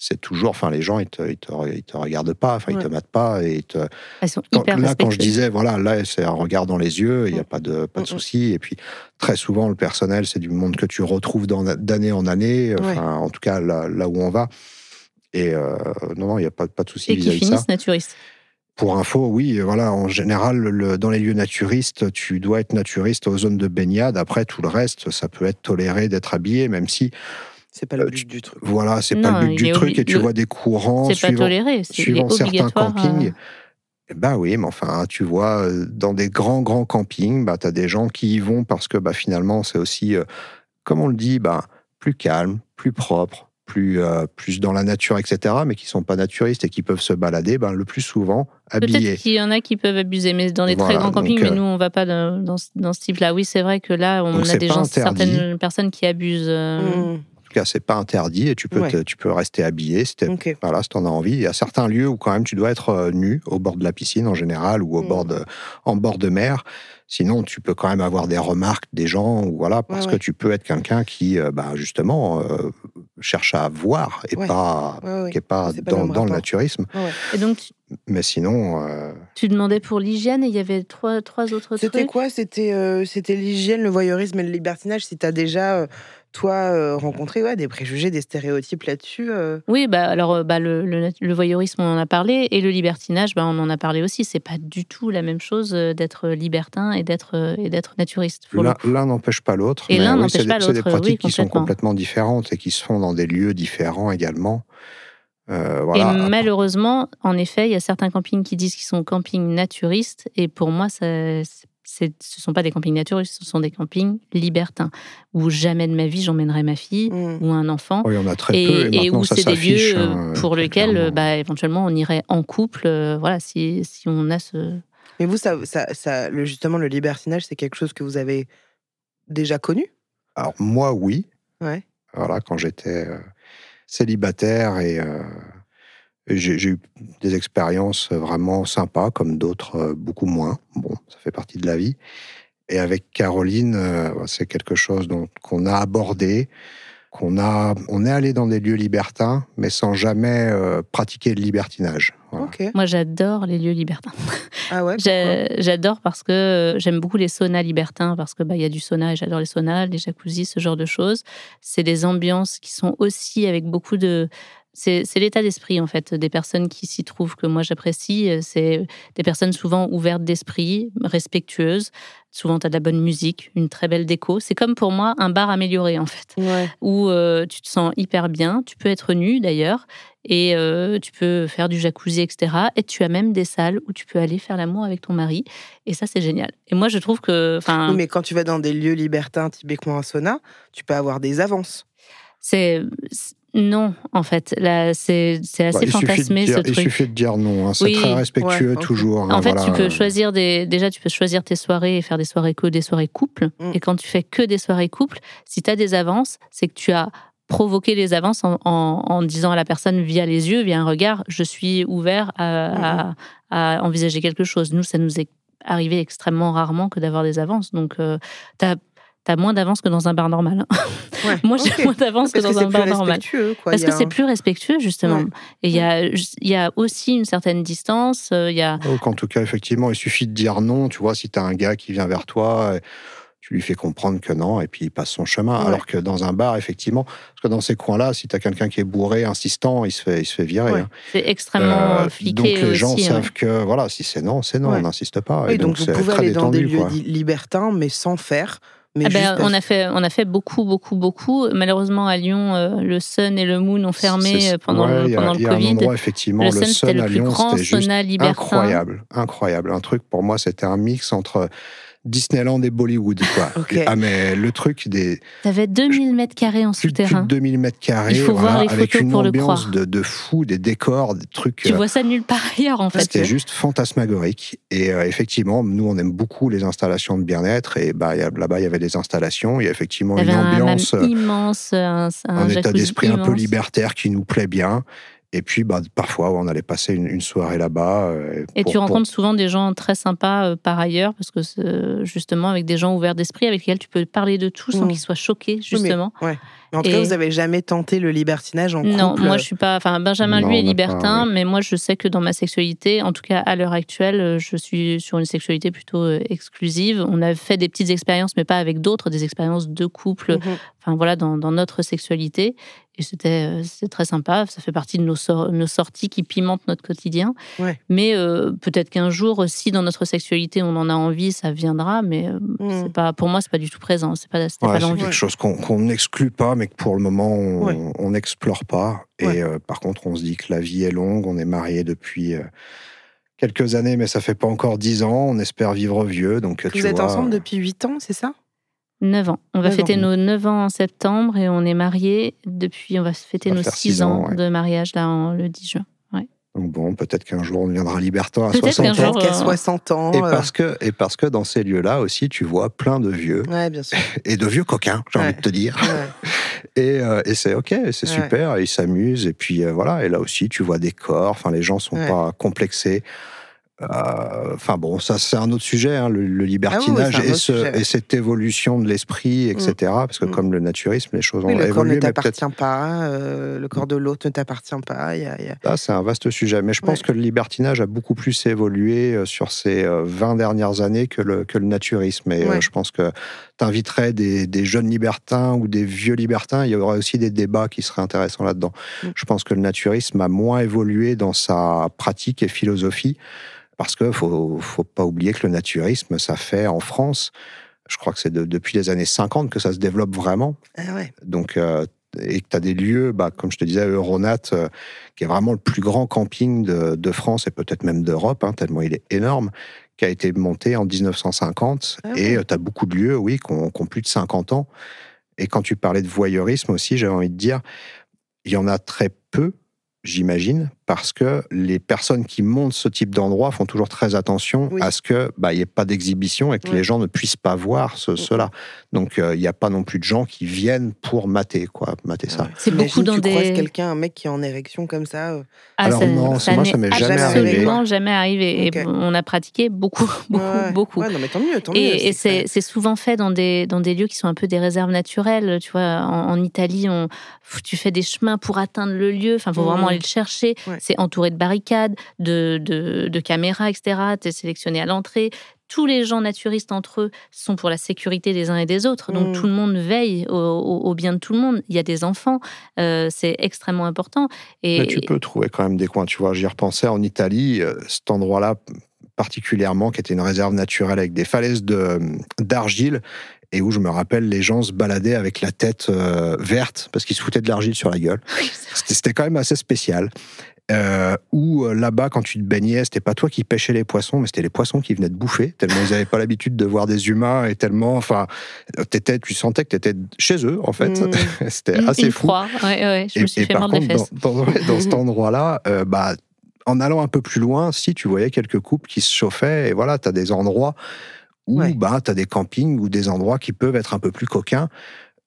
c'est toujours, enfin, les gens, ils te, ils te, ils te regardent pas, enfin, ils Ouais. te matent pas. Et ils te, Elles sont quand- hyper là, quand je disais, voilà, là, c'est un regard dans les yeux, il n'y a pas de, pas de Mm, mm. souci. Et puis, très souvent, le personnel, c'est du monde que tu retrouves d'année en année, Ouais. enfin, en tout cas, là, là où on va. Et euh, non, non, il n'y a pas, pas de souci Et qui vis-à-vis de ça. finissent naturistes. Pour info, oui, voilà, en général, le- dans les lieux naturistes, tu dois être naturiste aux zones de baignade. Après, tout le reste, ça peut être toléré d'être habillé, même si, C'est pas le Euh, but du truc. voilà, c'est pas le but du truc. Et tu le- vois des courants C'est pas suivant, toléré. suivant certains obligatoire. campings. euh, Eh Ben oui, mais enfin, tu vois, euh, dans des grands, grands campings, bah, tu as des gens qui y vont parce que bah, finalement, c'est aussi, euh, comme on le dit, bah, plus calme, plus propre, plus, euh, plus dans la nature, etc., mais qui sont pas naturistes et qui peuvent se balader ben, le plus souvent habillés. Peut-être qu'il y en a qui peuvent abuser, mais dans les très Voilà, grands campings, donc, mais euh, nous, on va pas dans, dans ce- dans ce type-là. Oui, c'est vrai que là, on a des gens, interdit. certaines personnes qui abusent. euh, Mm. En tout cas, c'est pas interdit et tu peux, Ouais. te- tu peux rester habillé si, voilà, si t'en as envie. Il y a certains lieux où quand même tu dois être euh, nu, au bord de la piscine en général ou au Mm. bord de, en bord de mer. Sinon, tu peux quand même avoir des remarques des gens, ou voilà, parce Ouais, que tu peux être quelqu'un qui, euh, bah, justement, euh, cherche à voir et Ouais. pas, Ouais, ouais. qui est pas pas le dans, dans le naturisme. Et donc, tu, Mais sinon, euh, tu demandais pour l'hygiène et il y avait trois, trois autres C'était trucs. quoi C'était euh, c'était l'hygiène, le voyeurisme et le libertinage. Si tu as déjà, euh, toi, euh, rencontré ouais, des préjugés, des stéréotypes là-dessus. euh, Oui, bah, alors bah, le, le, le voyeurisme, on en a parlé, et le libertinage, bah, on en a parlé aussi. C'est pas du tout la même chose d'être libertin et d'être et d'être naturiste. l'un n'empêche pas l'autre. Et l'un oui, n'empêche pas C'est des l'autre, pratiques oui, qui sont complètement. complètement différentes et qui se font dans des lieux différents également. Euh, voilà. Et malheureusement, en effet, il y a certains campings qui disent qu'ils sont campings naturistes, et pour moi, ça, c'est, ce ne sont pas des campings naturistes, ce sont des campings libertins, où jamais de ma vie j'emmènerai ma fille mm. ou un enfant. Oh, il y en a très peu Et, et, et maintenant où ça c'est des lieux hein, pour lesquels, bah, éventuellement, on irait en couple. euh, voilà, si, si on a ce. Mais vous, ça, ça, ça- le, justement, le libertinage, c'est quelque chose que vous avez déjà connu? Alors moi, oui. Ouais. Voilà, quand j'étais euh, célibataire et, euh, j'ai eu des expériences vraiment sympas, comme d'autres euh, beaucoup moins. Bon, ça fait partie de la vie. Et avec Caroline, euh, c'est quelque chose qu'on a abordé, qu'on a, on est allé dans des lieux libertins, mais sans jamais euh, pratiquer le libertinage. Voilà. Moi, j'adore les lieux libertins. Ah ouais J'adore parce que euh, j'aime beaucoup les saunas libertins parce que bah il y a du sauna et j'adore les saunas, les jacuzzis, ce genre de choses. C'est des ambiances qui sont aussi avec beaucoup de c'est l'état d'esprit en fait des personnes qui s'y trouvent que moi j'apprécie. C'est des personnes souvent ouvertes d'esprit, respectueuses. Souvent, tu as de la bonne musique, une très belle déco. C'est comme pour moi un bar amélioré en fait Ouais. où euh, tu te sens hyper bien. Tu peux être nu d'ailleurs et euh, tu peux faire du jacuzzi, etc. Et tu as même des salles où tu peux aller faire l'amour avec ton mari. Et ça, c'est génial. Et moi, je trouve que, Oui, mais quand tu vas dans des lieux libertins, typiquement un sauna, tu peux avoir des avances. c'est- non, en fait, là, c'est c'est assez Bah, il, fantasmé dire, ce il truc. suffit de dire non. hein. C'est Oui, très respectueux ouais, toujours. hein, En fait, voilà. tu peux choisir des. Déjà, tu peux choisir tes soirées et faire des soirées que des soirées couples. Mm. Et quand tu fais que des soirées couples, si tu as des avances, c'est que tu as provoqué les avances en, en- en disant à la personne via les yeux, via un regard, je suis ouvert à, à- à envisager quelque chose. Nous, ça nous est arrivé extrêmement rarement que d'avoir des avances. Donc, tu as, moins d'avances que dans un bar normal. hein. Ouais. Moi, j'ai moins d'avances que dans un bar normal. Quoi. Parce que a c'est plus respectueux, justement. Ouais. Et il y a, il y a aussi une certaine distance. euh, Il y a, Donc, en tout cas, effectivement, il suffit de dire non. Tu vois, si tu as un gars qui vient vers toi, tu lui fais comprendre que non, et puis il passe son chemin. Ouais. Alors que dans un bar, effectivement, parce que dans ces coins-là, si tu as quelqu'un qui est bourré, insistant, il se fait, il se fait virer. Ouais. hein. c'est extrêmement Euh, fliqué donc les gens aussi, ouais. savent que, voilà, si c'est non, c'est non, Ouais. on n'insiste pas. Et donc, donc, vous pouvez aller dans des lieux quoi. libertins, mais sans faire, Mais Ah ben, on, a fait, on a fait beaucoup, beaucoup, beaucoup. Malheureusement, à Lyon, euh, le Sun et le Moon ont fermé euh, pendant, ouais, le, y a- pendant il y le a un Covid. endroit, effectivement, Le le Sun, c'était le à plus Lyon, grand juste libertin. incroyable, incroyable. Un truc pour moi, c'était un mix entre Disneyland et Bollywood, quoi. Ah mais le truc des T'avais 2000 mètres carrés en souterrain. 2000 mètres carrés, Il faut voir les avec photos une pour le ambiance croire. de, de fou, des décors, des trucs. Tu euh, vois ça nulle part ailleurs, en fait. C'était juste fantasmagorique. Et euh, effectivement, nous, on aime beaucoup les installations de bien-être. Et bah, là-bas, il y avait des installations. Il y a effectivement une avait un ambiance, euh, immense, un, un un état d'esprit un peu libertaire qui nous plaît bien. Et puis, bah, parfois, on allait passer une, une soirée là-bas. euh, Et pour- tu pour- rencontres souvent des gens très sympas euh, par ailleurs, parce que c'est, justement, avec des gens ouverts d'esprit, avec lesquels tu peux parler de tout sans Mm. qu'ils soient choqués, Oui, mais- justement. ouais. Mais en tout cas, vous avez jamais tenté le libertinage en Non, couple moi je suis pas. Enfin, Benjamin Non, lui est pas, libertin, ouais. mais moi je sais que dans ma sexualité, en tout cas à l'heure actuelle, euh, je suis sur une sexualité plutôt euh, exclusive. On a fait des petites expériences, mais pas avec d'autres, des expériences de couple. Mhm. Enfin voilà, dans, dans notre sexualité, et c'était euh, très sympa. Ça fait partie de nos, sor- nos sorties qui pimentent notre quotidien. Ouais. Mais euh, peut-être qu'un jour, si dans notre sexualité on en a envie, ça viendra. Mais euh, Mhm. c'est pas pour moi, c'est pas du tout présent. C'est pas Ouais, pas c'est l'envie. quelque chose qu'on qu'on n'exclut pas, mais que pour le moment, on Ouais. n'explore pas. Et Ouais. euh, par contre, on se dit que la vie est longue. On est mariés depuis euh, quelques années, mais ça fait pas encore dix ans. On espère vivre vieux. Donc, tu Vous êtes vois, ensemble depuis 8 ans, c'est ça? 9 ans. On va 9 fêter ans. nos 9 ans en septembre et on est mariés depuis, on va fêter va nos faire 6 six ans ans, ouais. de mariage là en- le 10 juin. Donc bon, peut-être qu'un jour on deviendra libertin à Peut-être 60 qu'un ans. jour, Peut-être qu'à euh, 60 ans. Et euh, parce, que, et parce que dans ces lieux-là aussi, tu vois plein de vieux, Ouais, bien sûr. et de vieux coquins, j'ai Ouais. envie de te dire. Ouais. Et, euh, et c'est ok, c'est Ouais. super, et ils s'amusent, et puis euh, voilà, et là aussi, tu vois des corps, enfin, les gens sont Ouais. pas complexés. Euh, Enfin bon, ça c'est un autre sujet, hein, le, le libertinage Ah oui, et, ce- sujet, et cette évolution de l'esprit, etc. Parce que Mm. comme le naturisme, les choses Oui, ont le corps ne évolué, mais peut-être t'appartient pas, euh, le corps de l'autre ne t'appartient pas. y a- y a- Là, c'est un vaste sujet. Mais je pense Ouais. que le libertinage a beaucoup plus évolué euh, sur ces euh, 20 dernières années que le, que le naturisme. Et euh, Ouais. je pense que tu inviterais des, des jeunes libertins ou des vieux libertins. Il y aurait aussi des débats qui seraient intéressants là-dedans. Mm. Je pense que le naturisme a moins évolué dans sa pratique et philosophie. Parce qu'il ne faut, faut pas oublier que le naturisme, ça fait en France, je crois que c'est de- depuis les années 50 que ça se développe vraiment. Ah ouais. Donc, euh, et que tu as des lieux, bah, comme je te disais, Euronat, euh, qui est vraiment le plus grand camping de, de France et peut-être même d'Europe, hein, tellement il est énorme, qui a été monté en 1950. Ah et ouais. tu as beaucoup de lieux, oui, qui ont, qui ont plus de 50 ans. Et quand tu parlais de voyeurisme aussi, j'avais envie de dire, il y en a très peu, j'imagine, parce que les personnes qui montent ce type d'endroit font toujours très attention Oui. à ce que bah, n'y ait pas d'exhibition et que les gens ne puissent pas voir ce, Mhm. cela. Donc euh, il n'y a pas non plus de gens qui viennent pour mater, quoi, mater ça. Ouais. C'est beaucoup dans tu des- croises quelqu'un, un mec qui est en érection comme ça. euh, Ah, Alors ça, non, ça moi, n'est ça m'est jamais arrivé. absolument jamais arrivé. Et on a pratiqué beaucoup, beaucoup, ouais. beaucoup. Ouais, non, mais tant mieux, tant mieux. Et, et que c'est c'est souvent fait dans des, dans des lieux qui sont un peu des réserves naturelles. Tu vois, en, en Italie, on, tu fais des chemins pour atteindre le lieu. Enfin, faut vraiment aller le chercher. Ouais. C'est entouré de barricades, de, de, de caméras, etc. Tu es sélectionné à l'entrée. Tous les gens naturistes entre eux sont pour la sécurité des uns et des autres. Donc Mhm. tout le monde veille au, au- au bien de tout le monde. Il y a des enfants. euh, c'est extrêmement important. Et, Mais tu peux trouver quand même des coins. Tu vois, j'y repensais en Italie, euh, cet endroit-là particulièrement, qui était une réserve naturelle avec des falaises de- d'argile, et où je me rappelle, les gens se baladaient avec la tête euh, verte parce qu'ils se foutaient de l'argile sur la gueule. C'était quand même assez spécial. Euh, où euh, là-bas, quand tu te baignais, c'était pas toi qui pêchais les poissons, mais c'était les poissons qui venaient te bouffer, tellement ils n'avaient pas l'habitude de voir des humains, et tellement, enfin, t'étais- tu sentais que tu étais chez eux, en fait. Mm. c'était Mmh, assez fou. croit. Ouais, ouais, je me suis fait par contre, fesses. dans, dans- ouais, dans cet endroit-là, euh, bah, en allant un peu plus loin, si tu voyais quelques couples qui se chauffaient, et voilà, tu as des endroits où Ouais. bah, tu as des campings ou des endroits qui peuvent être un peu plus coquins,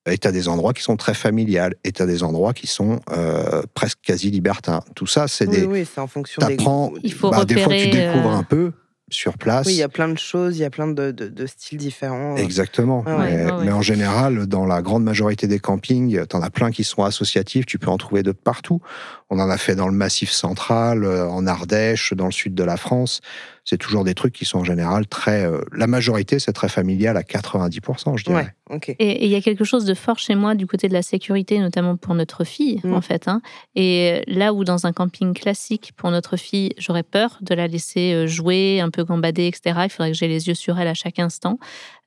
et tu as des endroits qui sont très familiales, et tu as des endroits qui sont euh, presque quasi libertins. Tout ça, c'est Oui, des. oui, c'est en fonction des. Il faut bah, des fois, tu repérer, découvres euh, un peu sur place. Oui, il y a plein de choses, il y a plein de, de- de styles différents. Exactement. Ah ouais, mais, ouais, ouais. mais en général, dans la grande majorité des campings, tu en as plein qui sont associatifs, tu peux en trouver de partout. On en a fait dans le Massif central, euh, en Ardèche, dans le sud de la France. C'est toujours des trucs qui sont en général très. euh, la majorité, c'est très familial à 90%, je dirais. Ouais. Et il y a quelque chose de fort chez moi du côté de la sécurité, notamment pour notre fille, Mm. en fait. hein. Et là où dans un camping classique, pour notre fille, j'aurais peur de la laisser euh, jouer, un peu gambader, etc. Il faudrait que j'ai les yeux sur elle à chaque instant.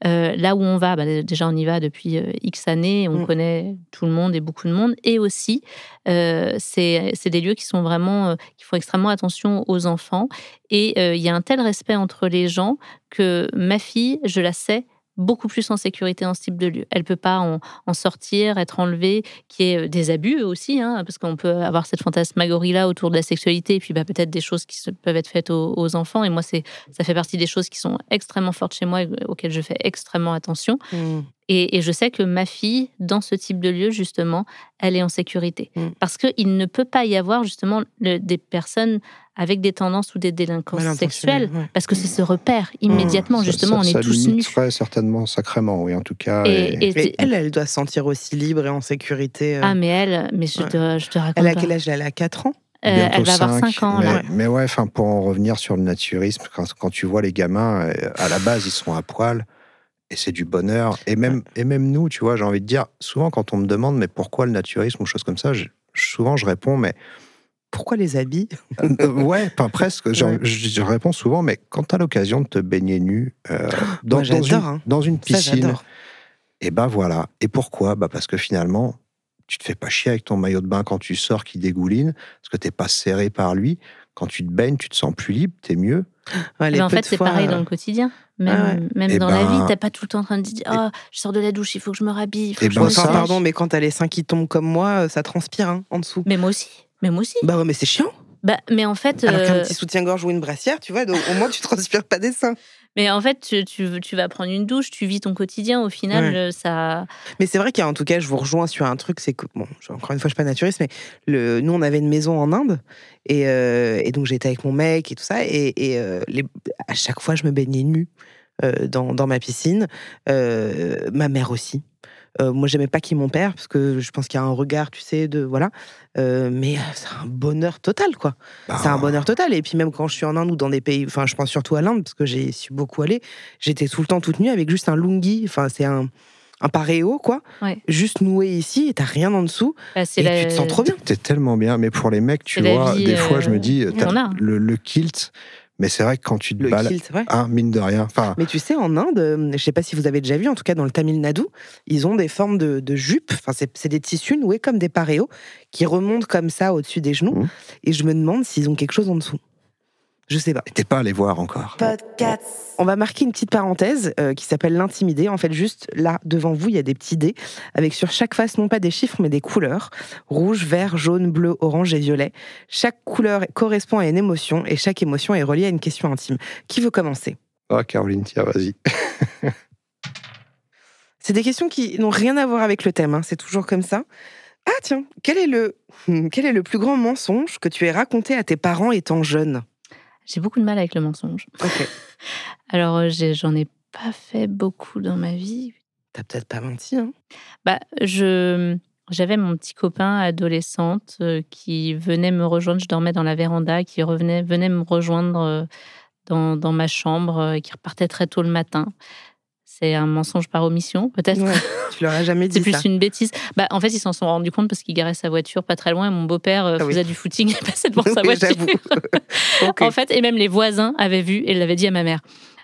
Euh, là où on va, bah, déjà on y va depuis euh, X années, on Mm. connaît tout le monde et beaucoup de monde. Et aussi, euh, c'est c'est des lieux qui sont vraiment, euh, qui font extrêmement attention aux enfants. Et euh, il y a un tel respect entre les gens que ma fille, je la sais beaucoup plus en sécurité dans ce type de lieu. Elle peut pas en, sortir, être enlevée, qui est des abus aussi, hein, parce qu'on peut avoir cette fantasmagorie-là autour de la sexualité, et puis bah, peut-être des choses qui peuvent être faites aux, enfants. Et moi, c'est ça fait partie des choses qui sont extrêmement fortes chez moi et auxquelles je fais extrêmement attention. Mm. Et, et je sais que ma fille, dans ce type de lieu, justement, elle est en sécurité. Mm. Parce qu'il ne peut pas y avoir, justement, le- des personnes avec des tendances ou des délinquances sexuelles. ouais. Parce que c'est ce repère immédiatement, Ça- justement, ça, on ça est tous nus. certainement sacrément, oui, en tout cas. Et, et- et- Mais elle, elle doit se sentir aussi libre et en sécurité. euh. ah, mais elle, mais je, Ouais. te, je te raconte. elle a quel âge? Elle a 4 ans? Euh, Elle va avoir cinq, 5 ans, mais, là. mais ouais, enfin, pour en revenir sur le naturisme, quand, quand tu vois les gamins, euh, à la base, ils sont à poil. Et c'est du bonheur. Et même, et même nous, tu vois, j'ai envie de dire, souvent quand on me demande, mais pourquoi le naturisme ou choses comme ça, je- souvent je réponds, mais Pourquoi les habits? Euh, ouais, enfin presque. Ouais. Je, je réponds souvent, mais quand tu as l'occasion de te baigner nu euh, dans, Moi, dans une, hein. dans une Ça, piscine, j'adore. et ben voilà. Et pourquoi? Bah Parce que finalement, tu te fais pas chier avec ton maillot de bain quand tu sors qui dégouline, parce que t'es pas serré par lui. Quand tu te baignes, tu te sens plus libre, t'es mieux. Ouais, Mais en peu fait, de c'est pareil euh, dans le quotidien. Même, Ah ouais. même Eh dans la vie, ben- t'es pas tout le temps en train de dire Oh, je sors de la douche, il faut que je me rhabille. il faut Eh que je ben me pardon, mais quand t'as les seins qui tombent comme moi, euh, ça transpire hein, en dessous. Mais moi aussi. Mais moi aussi. Bah ouais, mais c'est chiant. Bah, mais en fait, Alors qu'un euh, petit soutien-gorge ou une brassière, tu vois, donc, au moins tu transpires pas des seins. Mais en fait, tu, tu, tu vas prendre une douche, tu vis ton quotidien. Au final, Ouais. euh, ça. Mais c'est vrai qu'en tout cas, je vous rejoins sur un truc, c'est que, bon, encore une fois, je suis pas naturiste, mais le, nous, on avait une maison en Inde, et, euh, et donc j'étais avec mon mec et tout ça, et, et, euh, les, à chaque fois, je me baignais nue euh, dans, dans ma piscine, ma mère aussi. Euh, moi, j'aimais pas ait mon père, parce que je pense qu'il y a un regard, tu sais, de. Voilà. Euh, mais euh, c'est un bonheur total, quoi. Bah, C'est un bonheur total. Et puis même quand je suis en Inde ou dans des pays, enfin je pense surtout à l'Inde parce que j'ai su beaucoup aller, j'étais tout le temps toute nue avec juste un lungi, enfin c'est un, un paréo quoi, Ouais. juste noué ici et t'as rien en dessous bah, et la- tu te sens trop bien. T'es tellement bien. Mais pour les mecs, tu vois, vie, des fois, je me euh, dis, le, le kilt, mais c'est vrai que quand tu te Le balades, kilt, ouais. hein, mine de rien, enfin, Mais tu sais, en Inde, euh, je sais pas si vous avez déjà vu, en tout cas dans le Tamil Nadu, ils ont des formes de, de jupes, enfin c'est des tissus noués comme des paréos qui remontent comme ça au-dessus des genoux. Mhm. Et je me demande s'ils ont quelque chose en dessous. Je sais pas. t'es pas allé voir encore. On va marquer une petite parenthèse euh, qui s'appelle l'intimidé. En fait, juste là, devant vous, il y a des petits dés avec sur chaque face non pas des chiffres mais des couleurs rouge, vert, jaune, bleu, orange et violet. Chaque couleur correspond à une émotion et chaque émotion est reliée à une question intime. Qui veut commencer? Ah, Caroline, tiens, vas-y. C'est des questions qui n'ont rien à voir avec le thème. hein, C'est toujours comme ça. Ah tiens, quel est le quel est le plus grand mensonge que tu aies raconté à tes parents étant jeune? J'ai beaucoup de mal avec le mensonge. Ok. Alors, euh, j'en ai pas fait beaucoup dans ma vie. T'as peut-être pas menti. Hein Bah, je. J'avais mon petit copain adolescente euh, qui venait me rejoindre. Je dormais dans la véranda, qui revenait, venait me rejoindre euh, dans, dans ma chambre et qui repartait très tôt le matin. C'est un mensonge par omission, peut-être. Ouais, tu leur as jamais C'est dit plus ça. une bêtise. Bah, en fait, ils s'en sont rendus compte parce qu'il garait sa voiture pas très loin. et Mon beau-père euh, Ah oui. faisait du footing et passait devant sa voiture. En fait, et même les voisins avaient vu et l'avaient dit à ma mère.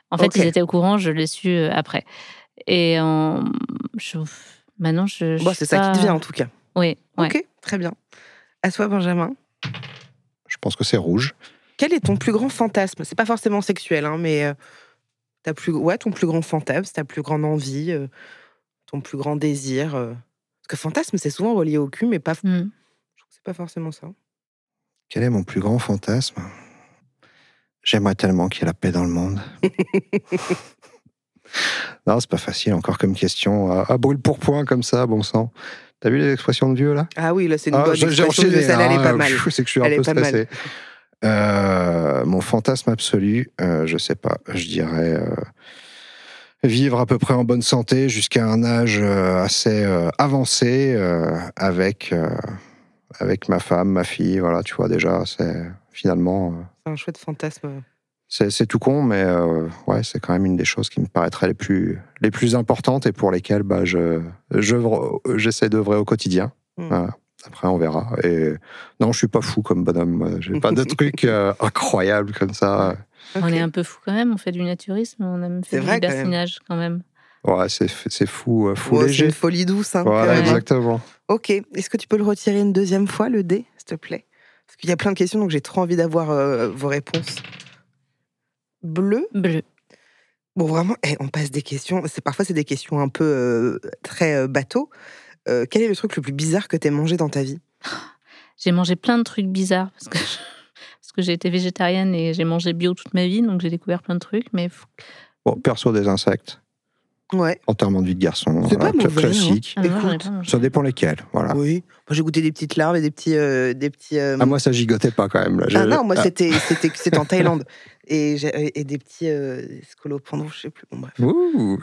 En fait, ils étaient au courant, je l'ai su euh, après. Et en... je... maintenant, je. je Bon, c'est ça qui te vient en tout cas. Oui, ouais. Ok, très bien. À toi, Benjamin. Je pense que c'est rouge. Quel est ton plus grand fantasme? C'est pas forcément sexuel, hein, mais euh, ta plus, ouais, ton plus grand fantasme, ta plus grande envie, euh, ton plus grand désir. euh. Parce que fantasme, c'est souvent relié au cul, mais pas. Je Hmm. trouve que c'est pas forcément ça. Quel est mon plus grand fantasme? J'aimerais tellement qu'il y ait la paix dans le monde. non, c'est pas facile encore comme question. À, à brûle pour point comme ça, bon sang. T'as vu les expressions de vieux là? Ah oui, là, c'est une Ah, bonne expression de enchaîné, elle est hein, pas mal. pff, C'est que je suis un Elle peu mal. Euh, mon fantasme absolu, euh, je sais pas, je dirais euh, vivre à peu près en bonne santé jusqu'à un âge euh, assez avancé avec avec ma femme, ma fille. Voilà, tu vois déjà, c'est finalement. C'est un chouette fantasme. C'est tout con, mais ouais, c'est quand même une des choses qui me paraîtraient les plus, les plus importantes et pour lesquelles bah, je, j'essaie d'œuvrer au quotidien. Mm. Après, on verra. Et non, je suis pas fou comme bonhomme. J'ai pas de trucs euh, incroyables comme ça. On est un peu fou quand même. On fait du naturisme, on a même fait du vrai, quand libertinage quand même. Ouais, c'est c'est fou, euh, fou Ouais, c'est léger. une folie douce. Hein, Voilà, exactement. Ok. Est-ce que tu peux le retirer une deuxième fois, le dé, s'il te plaît? Parce qu'il y a plein de questions, donc j'ai trop envie d'avoir euh, vos réponses. Bleu? Bleu. Bon, vraiment, eh, on passe des questions. C'est Parfois, c'est des questions un peu euh, très euh, bateau. Euh, quel est le truc le plus bizarre que tu aies mangé dans ta vie? J'ai mangé plein de trucs bizarres parce que, parce que j'ai été végétarienne et j'ai mangé bio toute ma vie, donc j'ai découvert plein de trucs. Mais Bon, perso des insectes, Ouais. enterrement de vie de garçon, C'est pas cla- mauvais, hein. classique. ah, Écoute, pas. Ça dépend lesquels, voilà. Oui. Moi, j'ai goûté des petites larves et des petits. euh, des petits euh, Ah, moi, ça gigotait pas quand même. Là. ah non, moi, Ah, c'était c'était c'était en Thaïlande. Et, j'ai- et des petits euh, scolopendres, je sais plus. Bon, bref. ouh.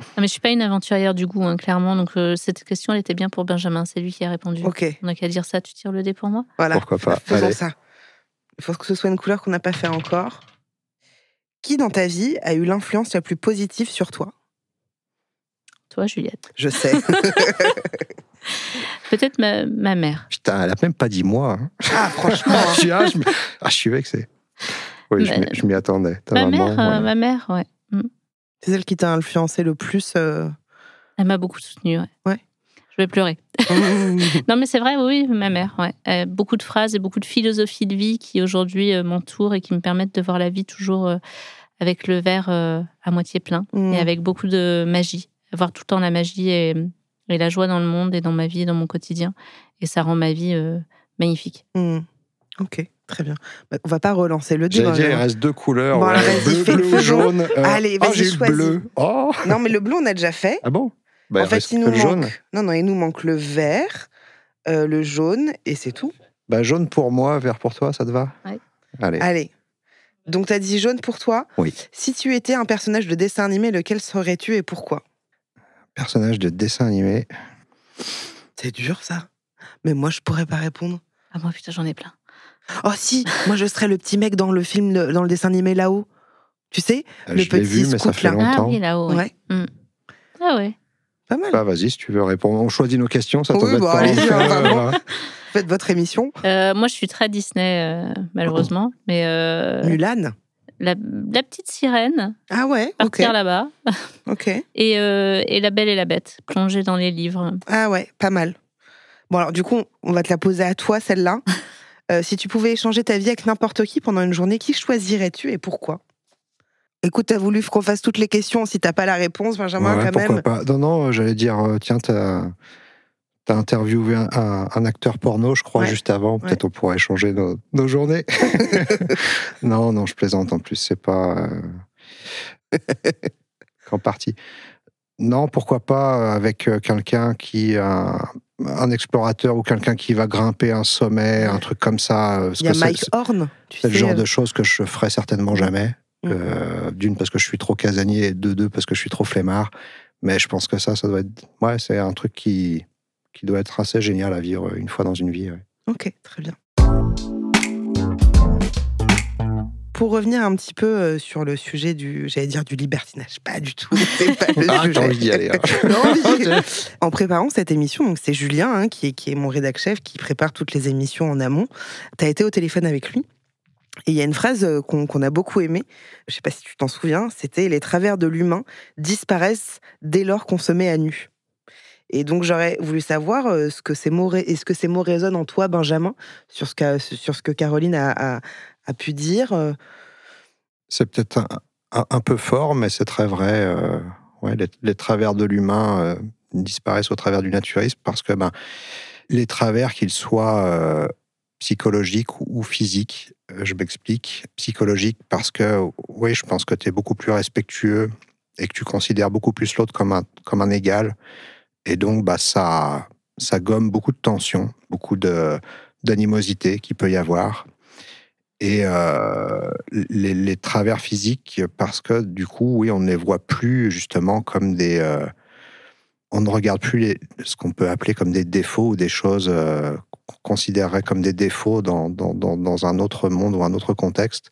Ah, mais je suis pas une aventurière du goût, hein, clairement. Donc euh, cette question, elle était bien pour Benjamin. C'est lui qui a répondu. Ok, On n'a qu'à dire ça. Tu tires le dé pour moi? Voilà. Pourquoi pas Faisons Allez. ça. Il faut que ce soit une couleur qu'on n'a pas fait encore. Qui dans ta vie a eu l'influence la plus positive sur toi? Toi, Juliette. Je sais. Peut-être ma, ma mère. Putain, elle a même pas dit moi. hein. ah, franchement. je, suis, ah, je, ah, je suis vexé. Oui, je m'y- je m'y attendais. Ta ma maman, mère, euh, ouais. ma mère, ouais. C'est celle qui t'a influencé le plus. euh, Elle m'a beaucoup soutenue. Ouais. Ouais. Je vais pleurer. Non, mais c'est vrai, oui, ma mère. Ouais. Euh, beaucoup de phrases et beaucoup de philosophie de vie qui aujourd'hui euh, m'entourent et qui me permettent de voir la vie toujours avec le verre à moitié plein et avec beaucoup de magie. Avoir tout le temps la magie et, et la joie dans le monde et dans ma vie et dans mon quotidien. Et ça rend ma vie magnifique. Hmm. Ok, très bien. Bah, on va pas relancer le dé. J'allais dire, il Benjamin. reste deux couleurs. Bon, ouais, bleu, jaune. Euh, Allez, ah, vas-y, j'ai eu le choisis. bleu. Oh Non, mais le bleu, on a déjà fait. Ah bon? Bah, en il fait, reste il nous jaune. manque. Non, non, il nous manque le vert, euh, le jaune, et c'est tout. Bah, jaune pour moi, vert pour toi, ça te va? Ouais. Allez. Allez. Donc, tu as dit jaune pour toi? Oui. Si tu étais un personnage de dessin animé, lequel serais-tu et pourquoi? Personnage de dessin animé. C'est dur, ça. Mais moi, je pourrais pas répondre. Ah, moi, putain, j'en ai plein. Oh, si Moi, je serais le petit mec dans le film, de- dans le dessin animé là-haut. Tu sais Euh, Le je l'ai petit vu, mais ça fait là. Ah longtemps. oui, là-haut. ouais. Ouais. Ah ouais. Pas mal. Bah, vas-y, si tu veux répondre. On choisit nos questions, ça Oui, t'embête bah, pas. euh, Faites votre émission. Euh, moi, je suis très Disney, euh, malheureusement. Mais euh, Mulan. la, la petite sirène, Ah ouais partir là-bas. Ok. Et, euh, et La Belle et la Bête, plonger dans les livres. Ah ouais, pas mal. Bon, alors du coup, on va te la poser à toi, celle-là. Euh, si tu pouvais échanger ta vie avec n'importe qui pendant une journée, qui choisirais-tu et pourquoi? Écoute, t'as voulu qu'on fasse toutes les questions. Si t'as pas la réponse, Benjamin, ouais, quand pourquoi même. pas? Non, non, j'allais dire, euh, tiens, t'as as interviewé un, un- un acteur porno, je crois, Ouais. juste avant. Peut-être on pourrait échanger nos, nos journées. non, non, je plaisante en plus, c'est pas. euh, qu'en partie. Non, pourquoi pas avec euh, quelqu'un qui. Un, un explorateur ou quelqu'un qui va grimper un sommet, un truc comme ça. euh, Il y a Mike Horn. C'est le genre euh, de choses que je ferais certainement jamais. Mm. Euh, D'une parce que je suis trop casanier, et de deux parce que je suis trop flemmard. Mais je pense que ça, ça doit être. Ouais, c'est un truc qui, qui doit être assez génial à vivre une fois dans une vie. ouais. Ok, très bien. Pour revenir un petit peu euh, sur le sujet du, j'allais dire du libertinage, pas du tout, c'est pas le Ah, sujet. t'as envie d'y aller. hein. Mais- en préparant cette émission, donc c'est Julien hein, qui, est, qui est mon rédac chef, qui prépare toutes les émissions en amont. Tu as été au téléphone avec lui. Et il y a une phrase euh, qu'on a beaucoup aimée, je sais pas si tu t'en souviens, c'était Les travers de l'humain disparaissent dès lors qu'on se met à nu. Et donc j'aurais voulu savoir euh, ce que ces mots, est-ce que ces mots résonnent en toi, Benjamin, sur ce, qu'a- sur ce que Caroline a, a- a pu dire. C'est peut-être un, un- peu fort, mais c'est très vrai. ouais, les, travers de l'humain disparaissent au travers du naturisme parce que ben, les travers, qu'ils soient psychologiques ou, physiques, je m'explique. Psychologique parce que, oui, je pense que tu es beaucoup plus respectueux et que tu considères beaucoup plus l'autre comme un, comme un égal. Et donc, bah, ça, ça gomme beaucoup de tensions, beaucoup d'animosité qu'il peut y avoir. Et euh, les, les travers physiques, parce que du coup, oui, on ne les voit plus justement comme des. euh, on ne regarde plus les- ce qu'on peut appeler comme des défauts ou des choses euh, qu'on considérerait comme des défauts dans, dans, dans, dans un autre monde ou un autre contexte.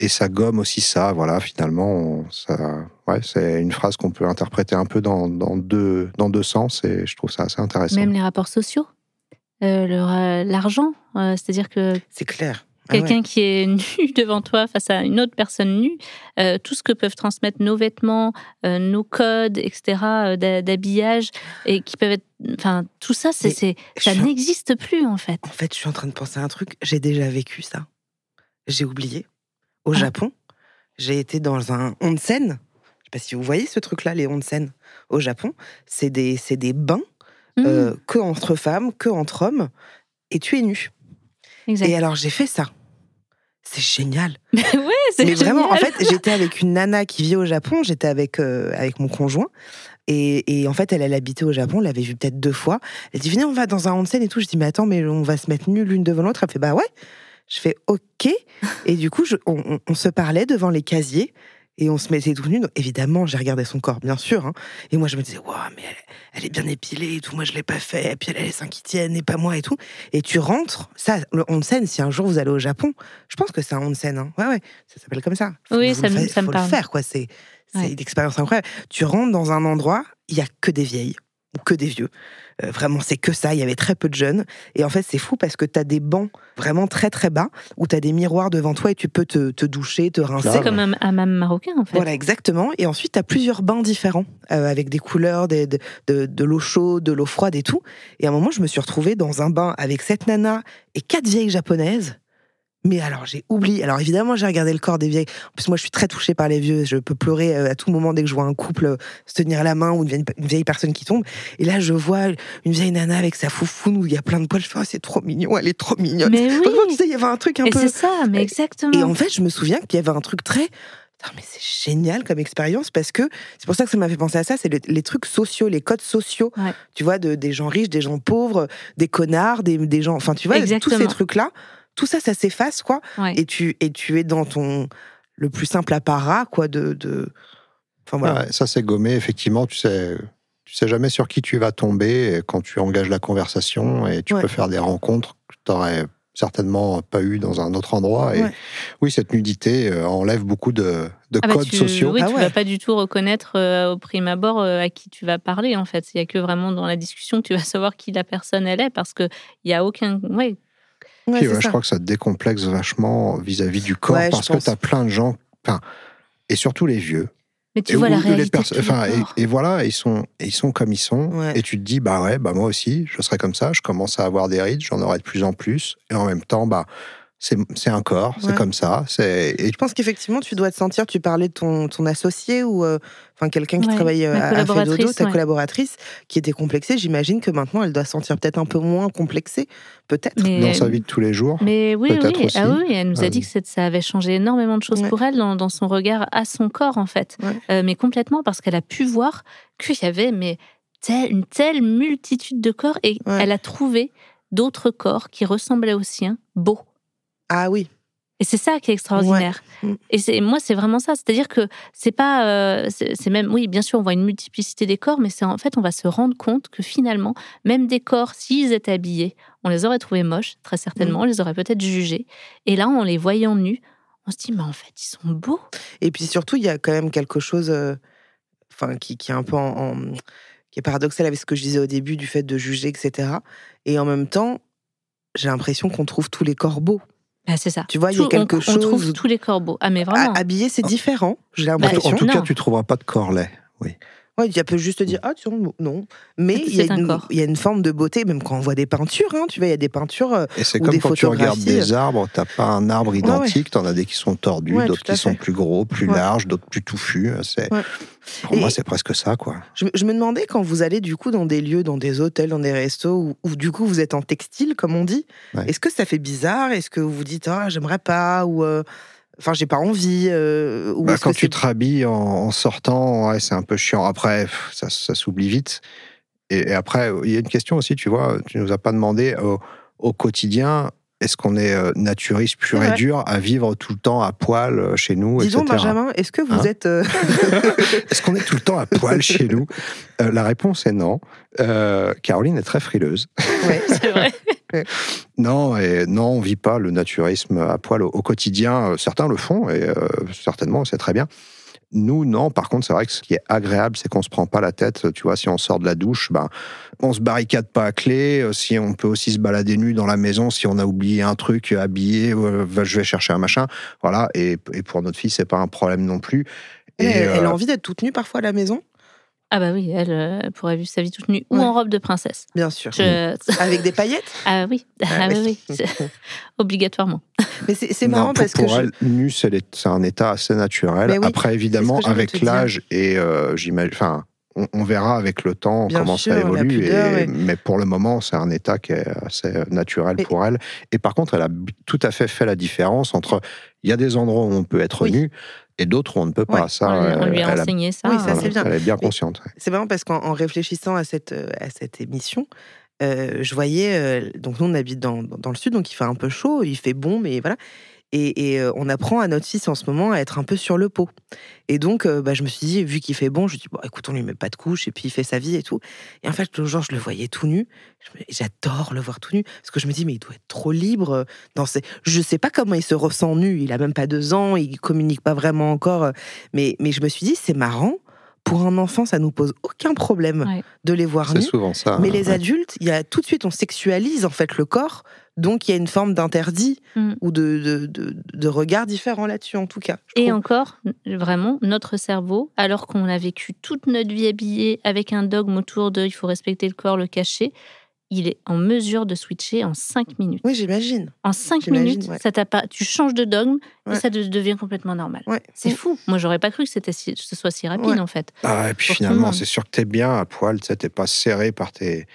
et ça gomme aussi ça. Voilà, finalement, on- ça, ouais, c'est une phrase qu'on peut interpréter un peu dans, dans deux, dans deux sens et je trouve ça assez intéressant. Même les rapports sociaux, Euh, l'argent, euh, c'est-à-dire que C'est clair. Ah ouais. quelqu'un qui est nu devant toi face à une autre personne nue, euh, tout ce que peuvent transmettre nos vêtements, euh, nos codes, etc., euh, d'habillage, et qui peuvent être. Enfin, tout ça, c'est, ça en- n'existe plus, en fait. En fait, je suis en train de penser à un truc. J'ai déjà vécu ça. J'ai oublié. Au Ah. Japon, j'ai été dans un onsen. Je sais pas si vous voyez ce truc-là, les onsen. Au Japon, c'est des, c'est des bains Mmh, euh, que entre femmes, que entre hommes, et tu es nu. exact. Et alors j'ai fait ça. C'est génial. ouais, c'est Mais vraiment, en fait, j'étais avec une nana qui vit au Japon. J'étais avec euh, avec mon conjoint. Et, et en fait, elle, elle habitait au Japon. On l'avait vu peut-être deux fois. Elle dit venez, on va dans un onsen et tout. Je dis mais attends, mais on va se mettre nus l'une devant l'autre. Elle fait bah ouais. Je fais ok. Et du coup, je- on, on- on se parlait devant les casiers. Et on se mettait tout. Donc, évidemment, j'ai regardé son corps, bien sûr. hein. Et moi, je me disais, waouh, mais elle, elle est bien épilée et tout. Moi, je l'ai pas fait. Et puis, elle a les seins qui tiennent et pas moi et tout. Et tu rentres. Ça, le onsen, si un jour vous allez au Japon, je pense que c'est un onsen. Hein. Ouais, ouais. Ça s'appelle comme ça. Faut Oui, ça me- faut parle. le faire, quoi. C'est c'est Ouais. une expérience incroyable. Tu rentres dans un endroit, il y a que des vieilles ou que des vieux. Euh, vraiment, c'est que ça. Il y avait très peu de jeunes. Et en fait, c'est fou parce que tu as des bancs vraiment très très bas où tu as des miroirs devant toi et tu peux te, te doucher, te rincer. C'est comme un hammam marocain, en fait. Voilà, exactement. Et ensuite, tu as plusieurs bains différents, euh, avec des couleurs, des- de, de, de l'eau chaude, de l'eau froide et tout. Et à un moment, je me suis retrouvée dans un bain avec cette nana et quatre vieilles japonaises. Mais alors, j'ai oublié. Alors, évidemment, j'ai regardé le corps des vieilles. En plus, moi, je suis très touchée par les vieux. Je peux pleurer euh, à tout moment dès que je vois un couple euh, se tenir la main ou une vieille, personne qui tombe. Et là, je vois une vieille nana avec sa foufoune où il y a plein de poils. Je fais, oh, c'est trop mignon, elle est trop mignonne. Mais oui. Franchement, tu sais, il y avait un truc un Et peu. c'est ça, mais exactement. Et en fait, je me souviens qu'il y avait un truc très. Mais c'est génial comme expérience parce que c'est pour ça que ça m'a fait penser à ça. C'est le- les trucs sociaux, les codes sociaux. Ouais. Tu vois, de, des gens riches, des gens pauvres, des connards, des, des gens. Enfin, tu vois, tous Exactement. ces trucs-là, tout ça, ça s'efface, quoi. Ouais. Et, tu, et tu es dans ton. le plus simple apparat, quoi, de. de... Enfin, voilà. Ouais, ça c'est gommé, effectivement, tu sais, tu sais jamais sur qui tu vas tomber quand tu engages la conversation et tu Ouais. peux faire des rencontres que tu n'aurais certainement pas eu dans un autre endroit. Et Ouais. oui, cette nudité euh, enlève beaucoup de, de Ah bah, codes tu, sociaux. Oui, Ah tu ouais. vas pas du tout reconnaître euh, au prime abord euh, à qui tu vas parler, en fait. Il y a que vraiment dans la discussion que tu vas savoir qui la personne elle est, parce qu'il n'y a aucun. Ouais, Ouais, Puis, c'est ouais, je crois que ça te décomplexe vachement vis-à-vis du corps Ouais, parce que tu as plein de gens, et surtout les vieux. Mais tu Et vois la réalité. et, et voilà, ils sont, ils sont comme ils sont. Ouais. Et tu te dis, bah ouais, bah moi aussi, je serai comme ça. Je commence à avoir des rides, j'en aurai de plus en plus. Et en même temps, bah, c'est un corps, c'est comme ça. Et Je pense qu'effectivement, tu dois te sentir, tu parlais de ton, ton associé ou euh, enfin quelqu'un qui Ouais, travaille euh, à, à Fedodo, collaboratrice, ta ouais. collaboratrice, qui était complexée. J'imagine que maintenant, elle doit se sentir peut-être un peu moins complexée, peut-être. Dans sa vie de tous les jours. Mais oui, oui. aussi. Ah oui, elle nous a Euh, dit que ça avait changé énormément de choses Ouais. pour elle dans, dans son regard à son corps, en fait. Ouais. Euh, mais complètement, parce qu'elle a pu voir qu'il y avait mais, tel- une telle multitude de corps et Ouais. elle a trouvé d'autres corps qui ressemblaient aux siens beaux. Ah oui. Et c'est ça qui est extraordinaire. Ouais. Mm. Et c'est moi, c'est vraiment ça. C'est-à-dire que c'est pas, euh, c'est même, oui, bien sûr, on voit une multiplicité des corps, mais c'est en fait, on va se rendre compte que finalement, même des corps, s'ils étaient habillés, on les aurait trouvés moches, très certainement, on les aurait peut-être jugés. Et là, en les voyant nus, on se dit, mais en fait, ils sont beaux. Et puis surtout, il y a quand même quelque chose, euh, enfin, qui, qui est un peu en, en- qui est paradoxal avec ce que je disais au début du fait de juger, etc. Et en même temps, j'ai l'impression qu'on trouve tous les corps beaux. Ah, c'est ça. Tu vois, il y a quelque on, chose. On trouve tous les corps beaux. Ah, mais vraiment. À- habillé, c'est différent. J'ai En, l'impression. tout- en tout non. cas, tu trouveras pas de corps laid. Oui. Ouais, tu peux juste te dire, ah, tiens, non. Mais il y, a un une- corps. il y a une forme de beauté, même quand on voit des peintures, hein, tu vois, il y a des peintures. euh, Et c'est comme des quand tu regardes des arbres, t'as pas un arbre ouais. identique, t'en as des qui sont tordus, Ouais, d'autres qui sont plus gros, plus Ouais. larges, d'autres plus touffus. C'est Ouais. pour Et- moi, c'est presque ça, quoi. Je, je me demandais quand vous allez du coup dans des lieux, dans des hôtels, dans des restos, où, où, du coup vous êtes en textile, comme on dit. Ouais. Est-ce que ça fait bizarre? Est-ce que vous vous dites ah j'aimerais pas ou euh, enfin j'ai pas envie euh, ou Bah, quand que tu te rhabilles en, en sortant, ouais, c'est un peu chiant. Après, pff, ça, ça s'oublie vite. Et, et après, il y a une question aussi, tu vois, tu nous as pas demandé au, au quotidien, est-ce qu'on est euh, naturiste pur et dur à vivre tout le temps à poil euh, chez nous, Dis donc etc. Benjamin, est-ce que vous Hein êtes euh, Est-ce qu'on est tout le temps à poil chez nous? Euh, La réponse est non. Euh, Caroline est très frileuse. ouais. C'est vrai. non, et non, on vit pas le naturisme à poil au, au quotidien. Certains le font et euh, certainement, c'est très bien. Nous, non. Par contre, c'est vrai que ce qui est agréable, c'est qu'on se prend pas la tête. Tu vois, si on sort de la douche, ben, on se barricade pas à clé. Euh, Si on peut aussi se balader nu dans la maison, si on a oublié un truc habillé, euh, va- je vais chercher un machin. Voilà. Et, et pour notre fille, c'est pas un problème non plus. Et, elle, elle a envie d'être toute nue parfois à la maison? Ah bah oui, elle, euh, elle pourrait vivre sa vie toute nue ou en robe de princesse. Bien sûr. Je- Avec des paillettes? Ah oui, ah oui, oui, obligatoirement. Mais c'est non, marrant pour, parce que. pour je- elle, nu, c'est les- c'est un état assez naturel. Oui, Après, évidemment, avec l'âge et euh, j'imagine, enfin, on, on verra avec le temps Bien comment sûr, ça évolue. pudeur, et- ouais. Mais pour le moment, c'est un état qui est assez naturel pour elle. Et par contre, elle a tout à fait fait la différence entre il y a des endroits où on peut être Oui. nu et d'autres où on ne peut pas. Ouais, Ça, on, lui- a elle, a- enseigné ça. Oui, ça, c'est bien. elle est bien consciente. ouais. C'est marrant parce qu'en en réfléchissant à cette, euh, à cette émission, euh, je voyais. euh, donc, nous, on habite dans, dans dans le sud, donc il fait un peu chaud, il fait bon, mais voilà. Et, et, euh, on apprend à notre fils en ce moment à être un peu sur le pot. Et donc, euh, bah, je me suis dit, vu qu'il fait bon, je me dis, bon, écoute, on lui met pas de couche, et puis il fait sa vie et tout. Et en fait, le jour, je le voyais tout nu. J'adore le voir tout nu, parce que je me dis, mais il doit être trop libre. euh, Dans ses... Je sais pas comment il se ressent nu, il a même pas deux ans, il communique pas vraiment encore. Mais, mais je me suis dit, c'est marrant. Pour un enfant, ça nous pose aucun problème Ouais. de les voir C'est nus. souvent ça. Mais hein, les ouais. adultes, il y a tout de suite, on sexualise en fait le corps, donc il y a une forme d'interdit Mm. ou de, de, de, de regard différent là-dessus en tout cas. Et trouve. encore, vraiment, notre cerveau, alors qu'on a vécu toute notre vie habillé avec un dogme autour de il faut respecter le corps, le cacher, il est en mesure de switcher en 5 minutes. Oui, j'imagine. En 5 J'imagine, minutes, ouais. ça pas, tu changes de dogme Ouais. et ça de- devient complètement normal. Ouais. C'est fou. Moi, j'aurais pas cru que c'était si- ce soit si rapide Ouais. en fait. Ah, et puis pour finalement, c'est sûr que t'es bien à poil, tu t'es pas serré par tes,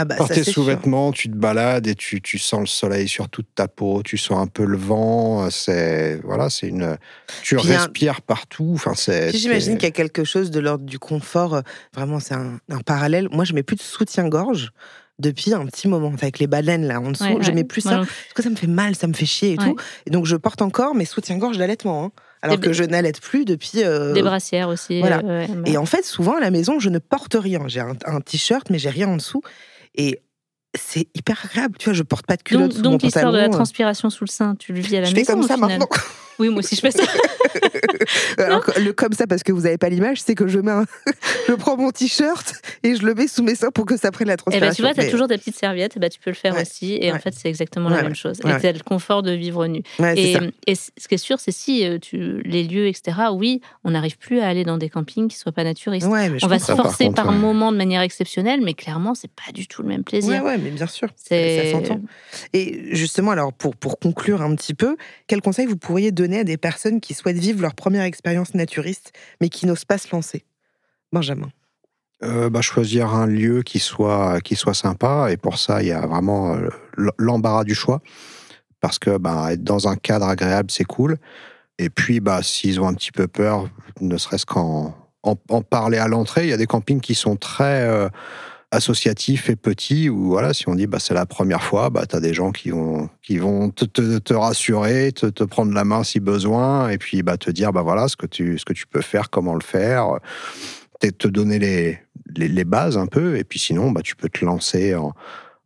Ah bah, par ça, tes c'est sûr. sous-vêtements, tu te balades et tu, tu sens le soleil sur toute ta peau, tu sens un peu le vent, c'est voilà, c'est une tu Puis un- respires partout, enfin c'est J'imagine qu'il y a quelque chose de l'ordre du confort. euh, Vraiment, c'est un, un parallèle. Moi, je mets plus de soutien-gorge depuis un petit moment. Avec les baleines là en dessous, Ouais, je ouais. mets plus ça parce que ça me fait mal, ça me fait chier et Ouais. tout. Et donc, je porte encore mes soutiens-gorge d'allaitement. hein, alors Des- que je n'allaite plus depuis. euh, Des brassières aussi. voilà. euh, ouais. Et en fait, souvent à la maison, je ne porte rien. J'ai un, un t-shirt, mais j'ai rien en dessous. Et c'est hyper agréable. Tu vois, je porte pas de culotte donc, l'histoire de la euh. transpiration sous le sein, tu le vis à la Je fais maison comme ça maintenant. Oui, moi aussi je fais ça. Alors, le comme ça, parce que vous n'avez pas l'image, c'est que je mets un- je prends mon t-shirt et je le mets sous mes seins pour que ça prenne la Et transpiration. ben tu vois, tu as Mais- toujours des petites serviettes, et ben, tu peux le faire Ouais. aussi. Et en fait, c'est exactement Ouais, la même chose. Et tu as le confort de vivre nu. Et, ce qui est sûr, c'est si euh, tu, les lieux, etc., oui, on n'arrive plus à aller dans des campings qui ne soient pas naturistes. On va se forcer par, contre, moment de manière exceptionnelle, mais clairement, c'est pas du tout le même plaisir. Ouais, mais bien sûr. Ça s'entend. Et justement, alors pour, pour conclure un petit peu, quels conseils vous pourriez donner à des personnes qui souhaitent vivre leur première expérience naturiste, mais qui n'osent pas se lancer Benjamin. Euh, bah, choisir un lieu qui soit qui soit sympa et pour ça, il y a vraiment euh, l'embarras du choix parce que bah, être dans un cadre agréable, c'est cool. Et puis, bah, s'ils ont un petit peu peur, ne serait-ce qu'en en, en parler à l'entrée, il y a des campings qui sont très euh, associatifs et petits où voilà, si on dit bah c'est la première fois, bah t'as des gens qui vont qui vont te, te, te rassurer, te, te prendre la main si besoin, et puis bah te dire bah voilà ce que tu ce que tu peux faire, comment le faire, peut-être te donner les, les les bases un peu, et puis sinon bah tu peux te lancer en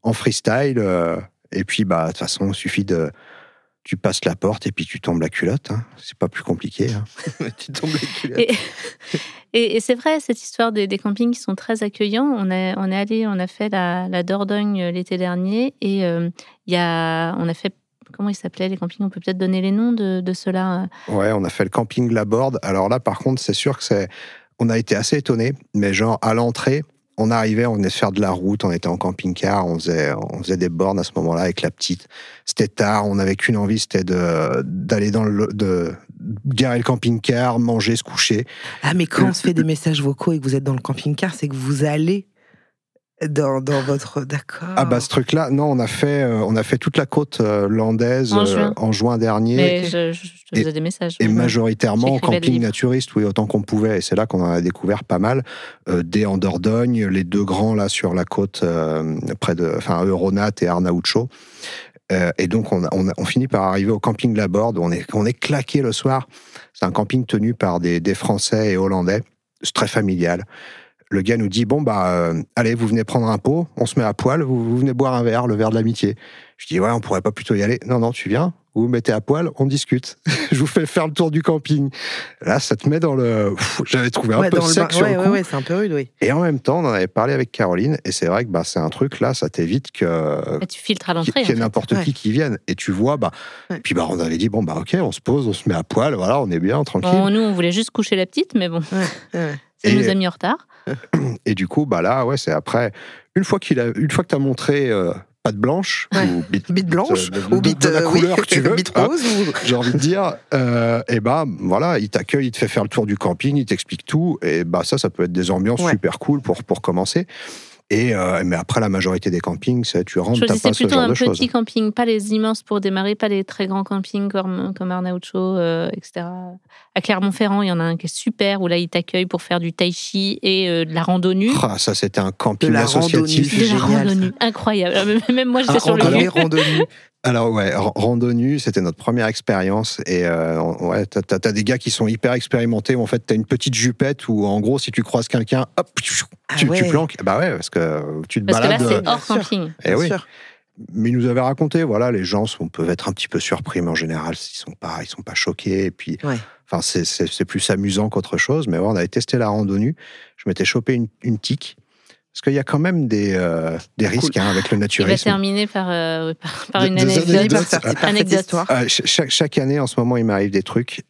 en freestyle, euh, et puis bah de toute façon il suffit de tu passes la porte et puis tu tombes la culotte, hein. c'est pas plus compliqué. hein. tu tombes les culottes. Et, et- et c'est vrai, cette histoire des, des campings qui sont très accueillants. On, est on est allé, on a fait la, la Dordogne euh, l'été dernier et euh, il y a, on a fait, comment ils s'appelaient les campings? On peut peut-être donner les noms de, de ceux-là. euh. Ouais, on a fait le camping La Borde. Alors là, par contre, c'est sûr que c'est. On a été assez étonnés, mais genre à l'entrée, on arrivait, on venait de faire de la route, on était en camping-car, on faisait, on faisait des bornes à ce moment-là avec la petite. C'était tard, on n'avait qu'une envie, c'était d'aller dans le de garer le camping-car, manger, se coucher. Ah, mais quand on se fait des messages vocaux et que vous êtes dans le camping-car, c'est que vous allez dans, dans votre. D'accord. Ah bah ce truc-là, non, on a fait, euh, on a fait toute la côte euh, landaise En euh, juin. en juin dernier. Mais je, je- je te faisais des messages. Et majoritairement camping naturiste, oui, autant qu'on pouvait. Et c'est là qu'on en a découvert pas mal. Euh, des en Dordogne, les deux grands là sur la côte, euh, près de, enfin, Euronat et Arnaúcho. Euh, et donc, on, a- on, a- on finit par arriver au camping La Borde. où On est, on est claqué le soir. C'est un camping tenu par des, des Français et Hollandais. C'est très familial. Le gars nous dit bon bah euh, allez vous venez prendre un pot, on se met à poil, vous, vous venez boire un verre, le verre de l'amitié. Je dis ouais on pourrait pas plutôt y aller. Non non tu viens, vous vous mettez à poil, on discute. je vous fais faire le tour du camping. Là ça te met dans le. J'avais trouvé un Ouais, peu dans le sec bain- sur ouais, le coup. ouais, c'est un peu rude, oui. Et en même temps on en avait parlé avec Caroline et c'est vrai que bah c'est un truc là ça t'évite que Bah, tu filtres à qu'il l'entrée. y ait n'importe Ouais. qui qui vienne et tu vois bah Ouais. puis bah on avait dit bon bah ok on se pose on se met à poil voilà on est bien tranquille Bon, nous, on voulait juste coucher la petite, mais bon, Ouais. ça Et- nous a mis en retard. Et du coup, bah là, ouais, c'est après. Une fois qu'il a, une fois que t'as montré euh, patte blanche Ouais. ou bite, Bite blanche de- ou bite de la euh, oui, couleur que tu veux, bite hein, rose ou j'ai envie de dire, euh, et bah voilà, il t'accueille, il te fait faire le tour du camping, il t'explique tout, et bah ça, ça peut être des ambiances Ouais. super cool pour pour commencer. Et euh, mais après, la majorité des campings, c'est tu rentres, t'as pas ce plutôt genre un de petit choses. camping, pas les immenses pour démarrer, pas les très grands campings comme, comme Arnaud-Cho, euh, etc. À Clermont-Ferrand, il y en a un qui est super, où là, ils t'accueillent pour faire du tai chi et euh, de la randonnée. Ah, ça, c'était un camping De la associatif. randonnée, De la génial, ça. randonnée, incroyable. Ah, Même moi, j'étais sur le randonnée. Alors ouais, randonnée, c'était notre première expérience et euh, ouais, t'as, t'as- t'as des gars qui sont hyper expérimentés. Où, en fait, t'as une petite jupette où en gros, si tu croises quelqu'un, hop, tu, Ah tu ouais. planques. Bah ouais, parce que tu te Parce que là, balades. c'est euh, hors camping. eh Bien oui. sûr. Mais ils nous avaient raconté, voilà, les gens sont, peuvent être un petit peu surpris, mais en général, ils sont pas, ils sont pas choqués. Et puis, Ouais. enfin, c'est, plus amusant qu'autre chose. Mais ouais, on avait testé la randonnée. Je m'étais chopé une, une tique. Parce qu'il y a quand même des, euh, des risques hein, avec le Il va naturisme. terminer par, euh, par, par une anecdote. Par par cette histoire. Euh, ch- chaque, chaque année, en ce moment, il m'arrive des trucs.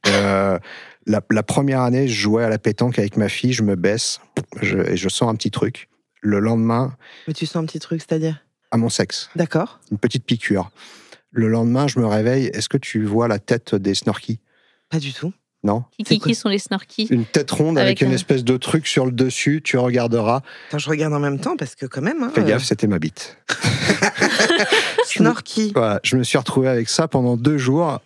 La, la première année, je jouais à la pétanque avec ma fille, je me baisse je, et je sens un petit truc. Le lendemain, Mais tu sens un petit truc, c'est-à-dire? à mon sexe, D'accord. une petite piqûre. Le lendemain, je me réveille. Est-ce que tu vois la tête des snorkies? Pas du tout. Non Qui, qui, sont les snorkies? Une tête ronde avec, Avec une un- espèce de truc sur le dessus. Tu regarderas. Attends, je regarde en même temps parce que quand même. Hein, Fais euh, gaffe, c'était ma bite. Snorky. Voilà, je me suis retrouvé avec ça pendant deux jours.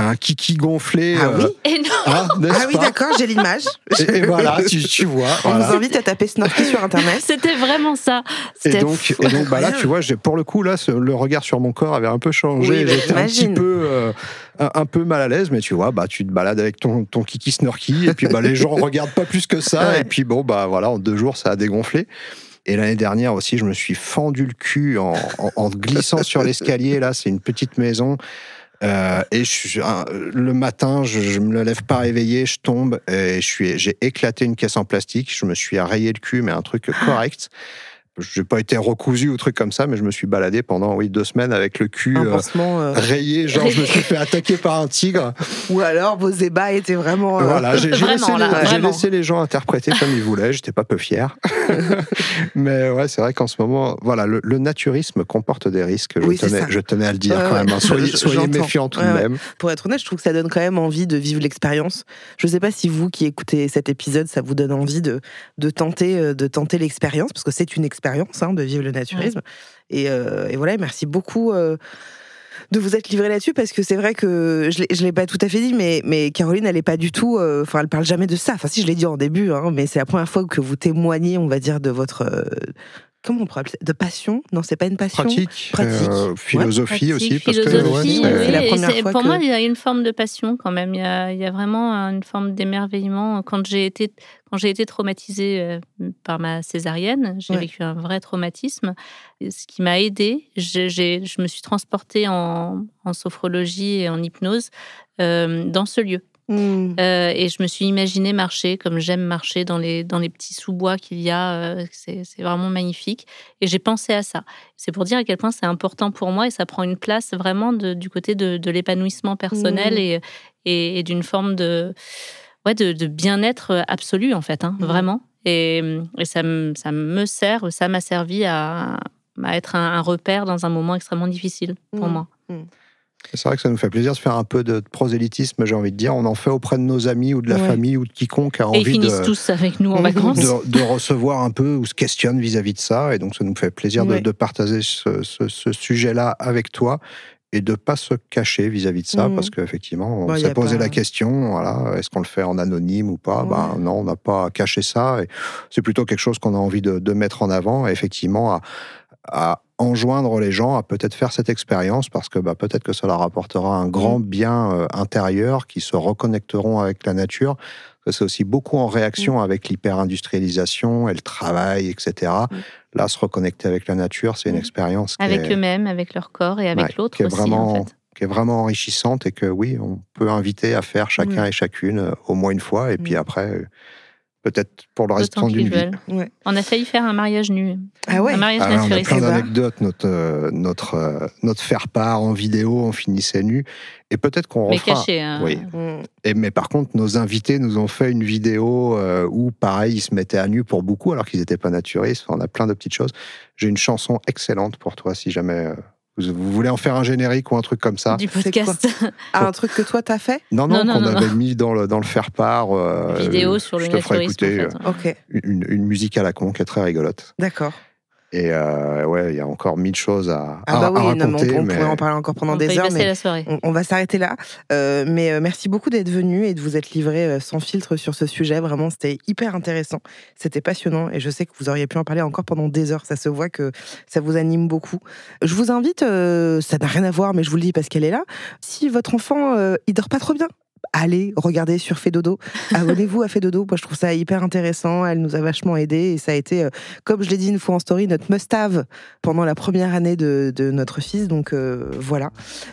Un kiki gonflé. Ah euh, Et non hein, n'est-ce Ah oui, d'accord, j'ai l'image. et, et voilà, tu, tu vois. On voilà. vous invite à taper Snorky sur Internet. C'était vraiment ça. Et donc, et donc bah là, tu vois, j'ai- pour le coup, là, ce- le regard sur mon corps avait un peu changé. Oui, bah, J'étais un petit peu, euh, un, un peu mal à l'aise, mais tu vois, bah, tu te balades avec ton, ton kiki snorky, et puis bah, les gens regardent pas plus que ça, Ouais. et puis bon, bah voilà, en deux jours, ça a dégonflé. Et l'année dernière aussi, je me suis fendu le cul en, en- en glissant sur l'escalier. Là, c'est une petite maison. Euh, et je suis- le matin, je, je me lève pas réveillé, je tombe et je suis, j'ai éclaté une caisse en plastique. Je me suis rayé le cul, mais un truc correct. Je n'ai pas été recousu ou truc comme ça, mais je me suis baladé pendant oui deux semaines avec le cul euh, euh, rayé, genre je me suis fait attaquer par un tigre. Ou alors vos ébats étaient vraiment. euh, Voilà, j'ai j'ai laissé, j'ai laissé les gens interpréter comme ils voulaient. J'étais pas peu fier, mais ouais, c'est vrai qu'en ce moment, voilà, le, le naturisme comporte des risques. Je, Oui, tenais, je tenais à le dire quand même. hein. Soyez, soyez méfiants tout Ouais, de ouais. même. Pour être honnête, je trouve que ça donne quand même envie de vivre l'expérience. Je ne sais pas si vous qui écoutez cet épisode, ça vous donne envie de, de tenter, de tenter l'expérience, parce que c'est une expérience hein, de vivre le naturisme. Et, euh, et voilà, merci beaucoup. euh, de vous être livré là-dessus parce que c'est vrai que je je l'ai pas tout à fait dit mais mais Caroline elle est pas du tout euh, enfin elle parle jamais de ça enfin si je l'ai dit en début hein, mais c'est la première fois que vous témoignez on va dire de votre comment on pourrait appeler ça de passion? Non c'est pas une passion Pratique, Pratique. euh, philosophie aussi, parce que philosophie, ouais, ouais, oui, c'est la première fois pour que- moi, il y a une forme de passion quand même. Il y a, il y a vraiment une forme d'émerveillement. Quand j'ai été, quand j'ai été traumatisée euh, par ma césarienne, j'ai Ouais. vécu un vrai traumatisme. Ce qui m'a aidée, j'ai- j'ai- je me suis transportée en, en sophrologie et en hypnose euh, dans ce lieu. Hmm. Euh, et je me suis imaginée marcher comme j'aime marcher dans les, dans les petits sous-bois qu'il y a. euh, c'est vraiment magnifique. Et j'ai pensé à ça. C'est pour dire à quel point c'est important pour moi et ça prend une place vraiment de- du côté de, de l'épanouissement personnel Mhm. et, et, et d'une forme de, ouais, de, de bien-être absolu, en fait, hein, Mhm. vraiment. Et, et ça, me- ça me sert, ça m'a servi à, à être un, un repère dans un moment extrêmement difficile pour moi. C'est vrai que ça nous fait plaisir de faire un peu de prosélytisme, j'ai envie de dire. On en fait auprès de nos amis ou de la Ouais. famille ou de quiconque a Et ils envie finissent de, tous avec nous en vacances. de, de recevoir un peu ou se questionne vis-à-vis de ça. Et donc, ça nous fait plaisir de, Ouais. de partager ce, ce- ce sujet-là avec toi et de pas se cacher vis-à-vis de ça Mhm. parce qu'effectivement, on Bah, y s'est a posé pas- la question voilà, est-ce qu'on le fait en anonyme ou pas? Ouais. Ben, Non, on n'a pas à cacher ça. Et c'est plutôt quelque chose qu'on a envie de, de mettre en avant. Et effectivement, à, à enjoindre les gens à peut-être faire cette expérience parce que bah, peut-être que ça leur apportera un grand bien euh, intérieur, qui se reconnecteront avec la nature. C'est aussi beaucoup en réaction avec l'hyper-industrialisation et le travail, etc. Là, se reconnecter avec la nature, c'est une expérience Avec eux-mêmes, avec leur corps et avec ouais, l'autre qui est aussi, vraiment, en fait. qui est vraiment enrichissante et que oui, on peut inviter à faire chacun et chacune euh, au moins une fois et puis après, euh, peut-être pour le restant d'une vie. Ouais. On a failli faire un mariage nu. Ah ouais Un mariage Ah, on a plein d'anecdotes. Notre, euh, notre, euh, notre faire-part en vidéo, on finissait nu. Et peut-être qu'on Mais refera. caché. hein. Oui. Mm. Et, mais par contre, nos invités nous ont fait une vidéo euh, où, pareil, ils se mettaient à nu pour beaucoup, alors qu'ils n'étaient pas naturistes. Enfin, on a plein de petites choses. J'ai une chanson excellente pour toi, si jamais euh, vous, vous voulez en faire un générique ou un truc comme ça. Du podcast. Ah, un truc que toi, t'as fait Non, non, Non, qu'on non, avait mis dans le, dans le faire-part. euh, Vidéo sur le je te ferai écouter en fait. euh, Ok, une, une musique à la con qui est très rigolote. d'accord. Et euh, ouais, il y a encore mille choses à, Ah à- bah à oui, non, mais raconter. on, on mais- pourrait en parler encore pendant On des heures, mais la soirée. on, on va s'arrêter là. Euh, mais euh, merci beaucoup d'être venu et de vous être livré euh, sans filtre sur ce sujet. Vraiment, c'était hyper intéressant. C'était passionnant et je sais que vous auriez pu en parler encore pendant des heures. Ça se voit que ça vous anime beaucoup. Je vous invite, euh, ça n'a rien à voir, mais je vous le dis parce qu'elle est là. Si votre enfant, euh, il dort pas trop bien, allez regarder sur Fedodo. Abonnez-vous à Fedodo. Moi, je trouve ça hyper intéressant. Elle nous a vachement aidés et ça a été, euh, comme je l'ai dit une fois en story, notre must-have pendant la première année de, de notre fils. Donc euh, voilà.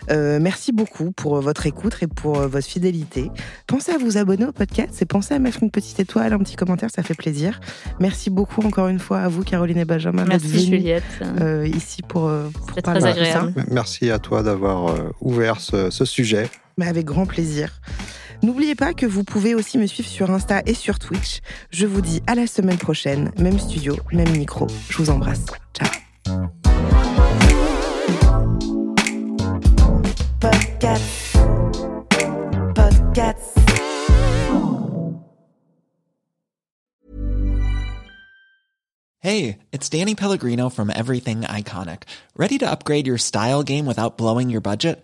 Euh, merci beaucoup pour votre écoute et pour euh, votre fidélité. Pensez à vous abonner au podcast et pensez à mettre une petite étoile, un petit commentaire, ça fait plaisir. Merci beaucoup encore une fois à vous, Caroline et Benjamin, Merci Juliette. euh, ici pour, pour parler très de tout ça. agréable. Merci à toi d'avoir ouvert ce, ce sujet. Mais avec grand plaisir. N'oubliez pas que vous pouvez aussi me suivre sur Insta et sur Twitch. Je vous dis à la semaine prochaine, même studio, même micro. Je vous embrasse. Ciao. Podcast. Podcast. Hey, it's Danny Pellegrino from Everything Iconic. Ready to upgrade your style game without blowing your budget?